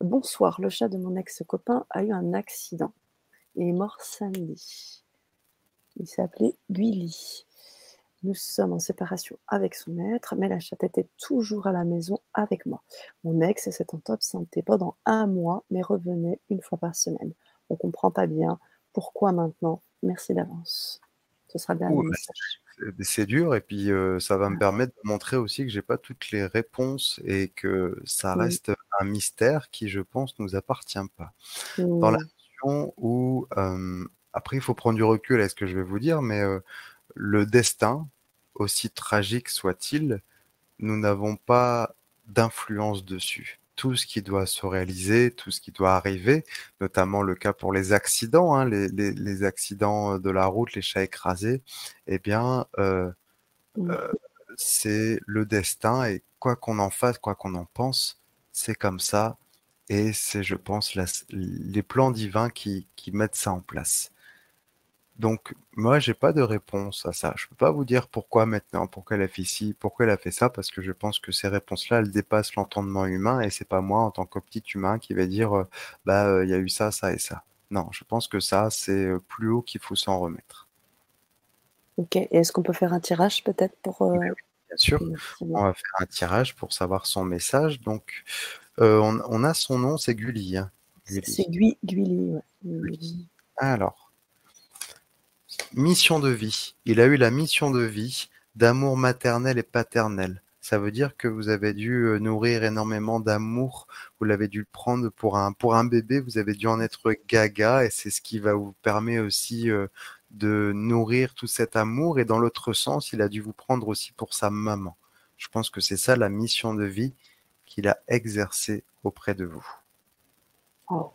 Bonsoir, le chat de mon ex-copain a eu un accident. Il est mort samedi. Il s'appelait Guili. Nous sommes en séparation avec son maître, mais la chatte était toujours à la maison avec moi. Mon ex s'est en top santé pendant un mois, mais revenait une fois par semaine. On comprend pas bien pourquoi maintenant. Merci d'avance. Ce sera le dernier message c'est dur et puis ça va me permettre de montrer aussi que j'ai pas toutes les réponses et que ça reste un mystère qui, je pense, nous appartient pas. Dans la notion où, après, il faut prendre du recul à ce que je vais vous dire, mais le destin, aussi tragique soit-il, nous n'avons pas d'influence dessus tout ce qui doit se réaliser, tout ce qui doit arriver, notamment le cas pour les accidents, hein, les, accidents de la route, les chats écrasés, eh bien, euh, euh, c'est le destin et quoi qu'on en fasse, quoi qu'on en pense, c'est comme ça et c'est, je pense, les plans divins qui mettent ça en place. Donc, moi, j'ai pas de réponse à ça. Je peux pas vous dire pourquoi maintenant, pourquoi elle a fait ci, pourquoi elle a fait ça, parce que je pense que ces réponses-là, elles dépassent l'entendement humain et c'est pas moi, en tant que petit humain, qui va dire, euh, bah, euh, il y a eu ça, ça et ça. Non, je pense que ça, c'est euh, plus haut qu'il faut s'en remettre. Ok. Et est-ce qu'on peut faire un tirage peut-être pour. Bien sûr. On va faire un tirage pour savoir son message. Donc, on, a son nom, c'est Gulli. Hein. C'est Gulli, Alors. Mission de vie. Il a eu la mission de vie d'amour maternel et paternel. Ça veut dire que vous avez dû euh, nourrir énormément d'amour. Vous l'avez dû prendre pour un, pour un bébé. Vous avez dû en être gaga et c'est ce qui va vous permettre aussi euh, de nourrir tout cet amour. Et dans l'autre sens, il a dû vous prendre aussi pour sa maman. Je pense que c'est ça la mission de vie qu'il a exercée auprès de vous. Oh.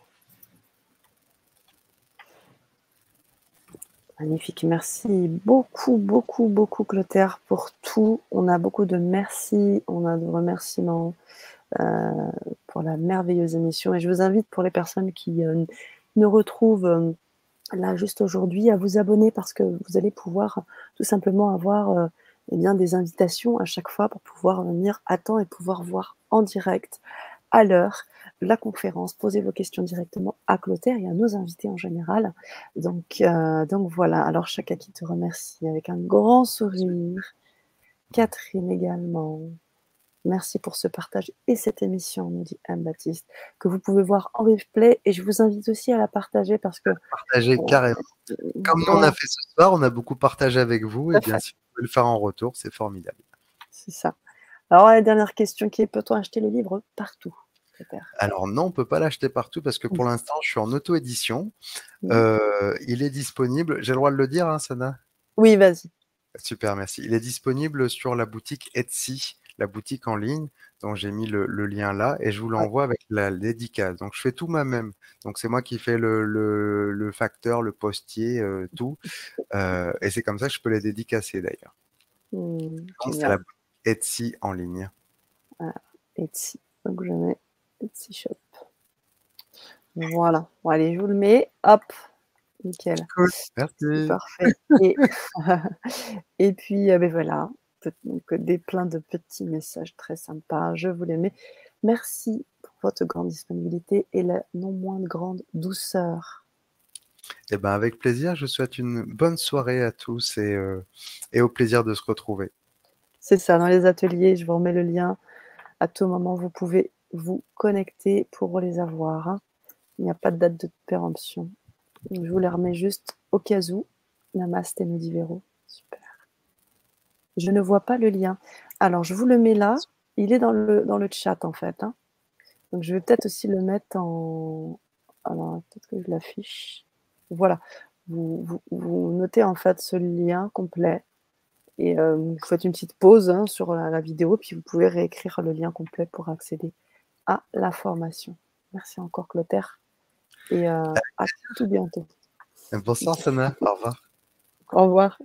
Magnifique. Merci beaucoup, beaucoup, beaucoup, Clotaire, pour tout. On a beaucoup de merci, on a de remerciements euh, pour la merveilleuse émission. Et je vous invite, pour les personnes qui euh, nous retrouvent euh, là juste aujourd'hui, à vous abonner parce que vous allez pouvoir tout simplement avoir eh bien, des invitations à chaque fois pour pouvoir venir à temps et pouvoir voir en direct à l'heure la conférence, posez vos questions directement à Clotaire et à nos invités en général. Donc, euh, donc voilà, alors chacun qui te remercie avec un grand sourire. Catherine également. Merci pour ce partage et cette émission, nous dit Anne-Baptiste, que vous pouvez voir en replay. Et je vous invite aussi à la partager parce que. Partager carrément. Comme on a fait ce soir, on a beaucoup partagé avec vous. Et bien, si vous pouvez le faire en retour, c'est formidable. C'est ça. Alors, la dernière question qui est peut-on acheter les livres partout? Alors non, on peut pas l'acheter partout parce que pour l'instant, je suis en auto-édition. Euh, il est disponible. J'ai le droit de le dire, hein, Sana? Oui, vas-y. Super, merci. Il est disponible sur la boutique Etsy, la boutique en ligne. dont j'ai mis le, lien là et je vous l'envoie avec la dédicace. Donc je fais tout moi-même. Donc c'est moi qui fais le, facteur, le postier, euh, tout. Euh, et c'est comme ça que je peux les dédicacer d'ailleurs. Mmh, c'est la Etsy en ligne. Etsy. Donc je mets Etsy Shop. Voilà. Bon, allez, je vous le mets. Hop. Nickel. Merci. Parfait. Et, puis, euh, ben voilà. Donc, des plein de petits messages très sympas. Je vous les mets. Merci pour votre grande disponibilité et la non moins grande douceur. Eh ben, avec plaisir. Je souhaite une bonne soirée à tous et, euh, et au plaisir de se retrouver. C'est ça, dans les ateliers, je vous remets le lien. À tout moment, vous pouvez vous connecter pour les avoir. Il n'y a pas de date de péremption. Je vous les remets juste au cas où. Namaste Nudivero. Super. Je ne vois pas le lien. Alors, je vous le mets là. Il est dans le, dans le chat, en fait. Hein. Donc, je vais peut-être aussi le mettre en. Alors, peut-être que je l'affiche. Voilà. Vous, notez en fait ce lien complet Et vous faites une petite pause hein, sur la, vidéo, puis vous pouvez réécrire le lien complet pour accéder à la formation. Merci encore, Clotaire. Et à tout bientôt. Bonsoir, Sana. Au revoir. Au revoir.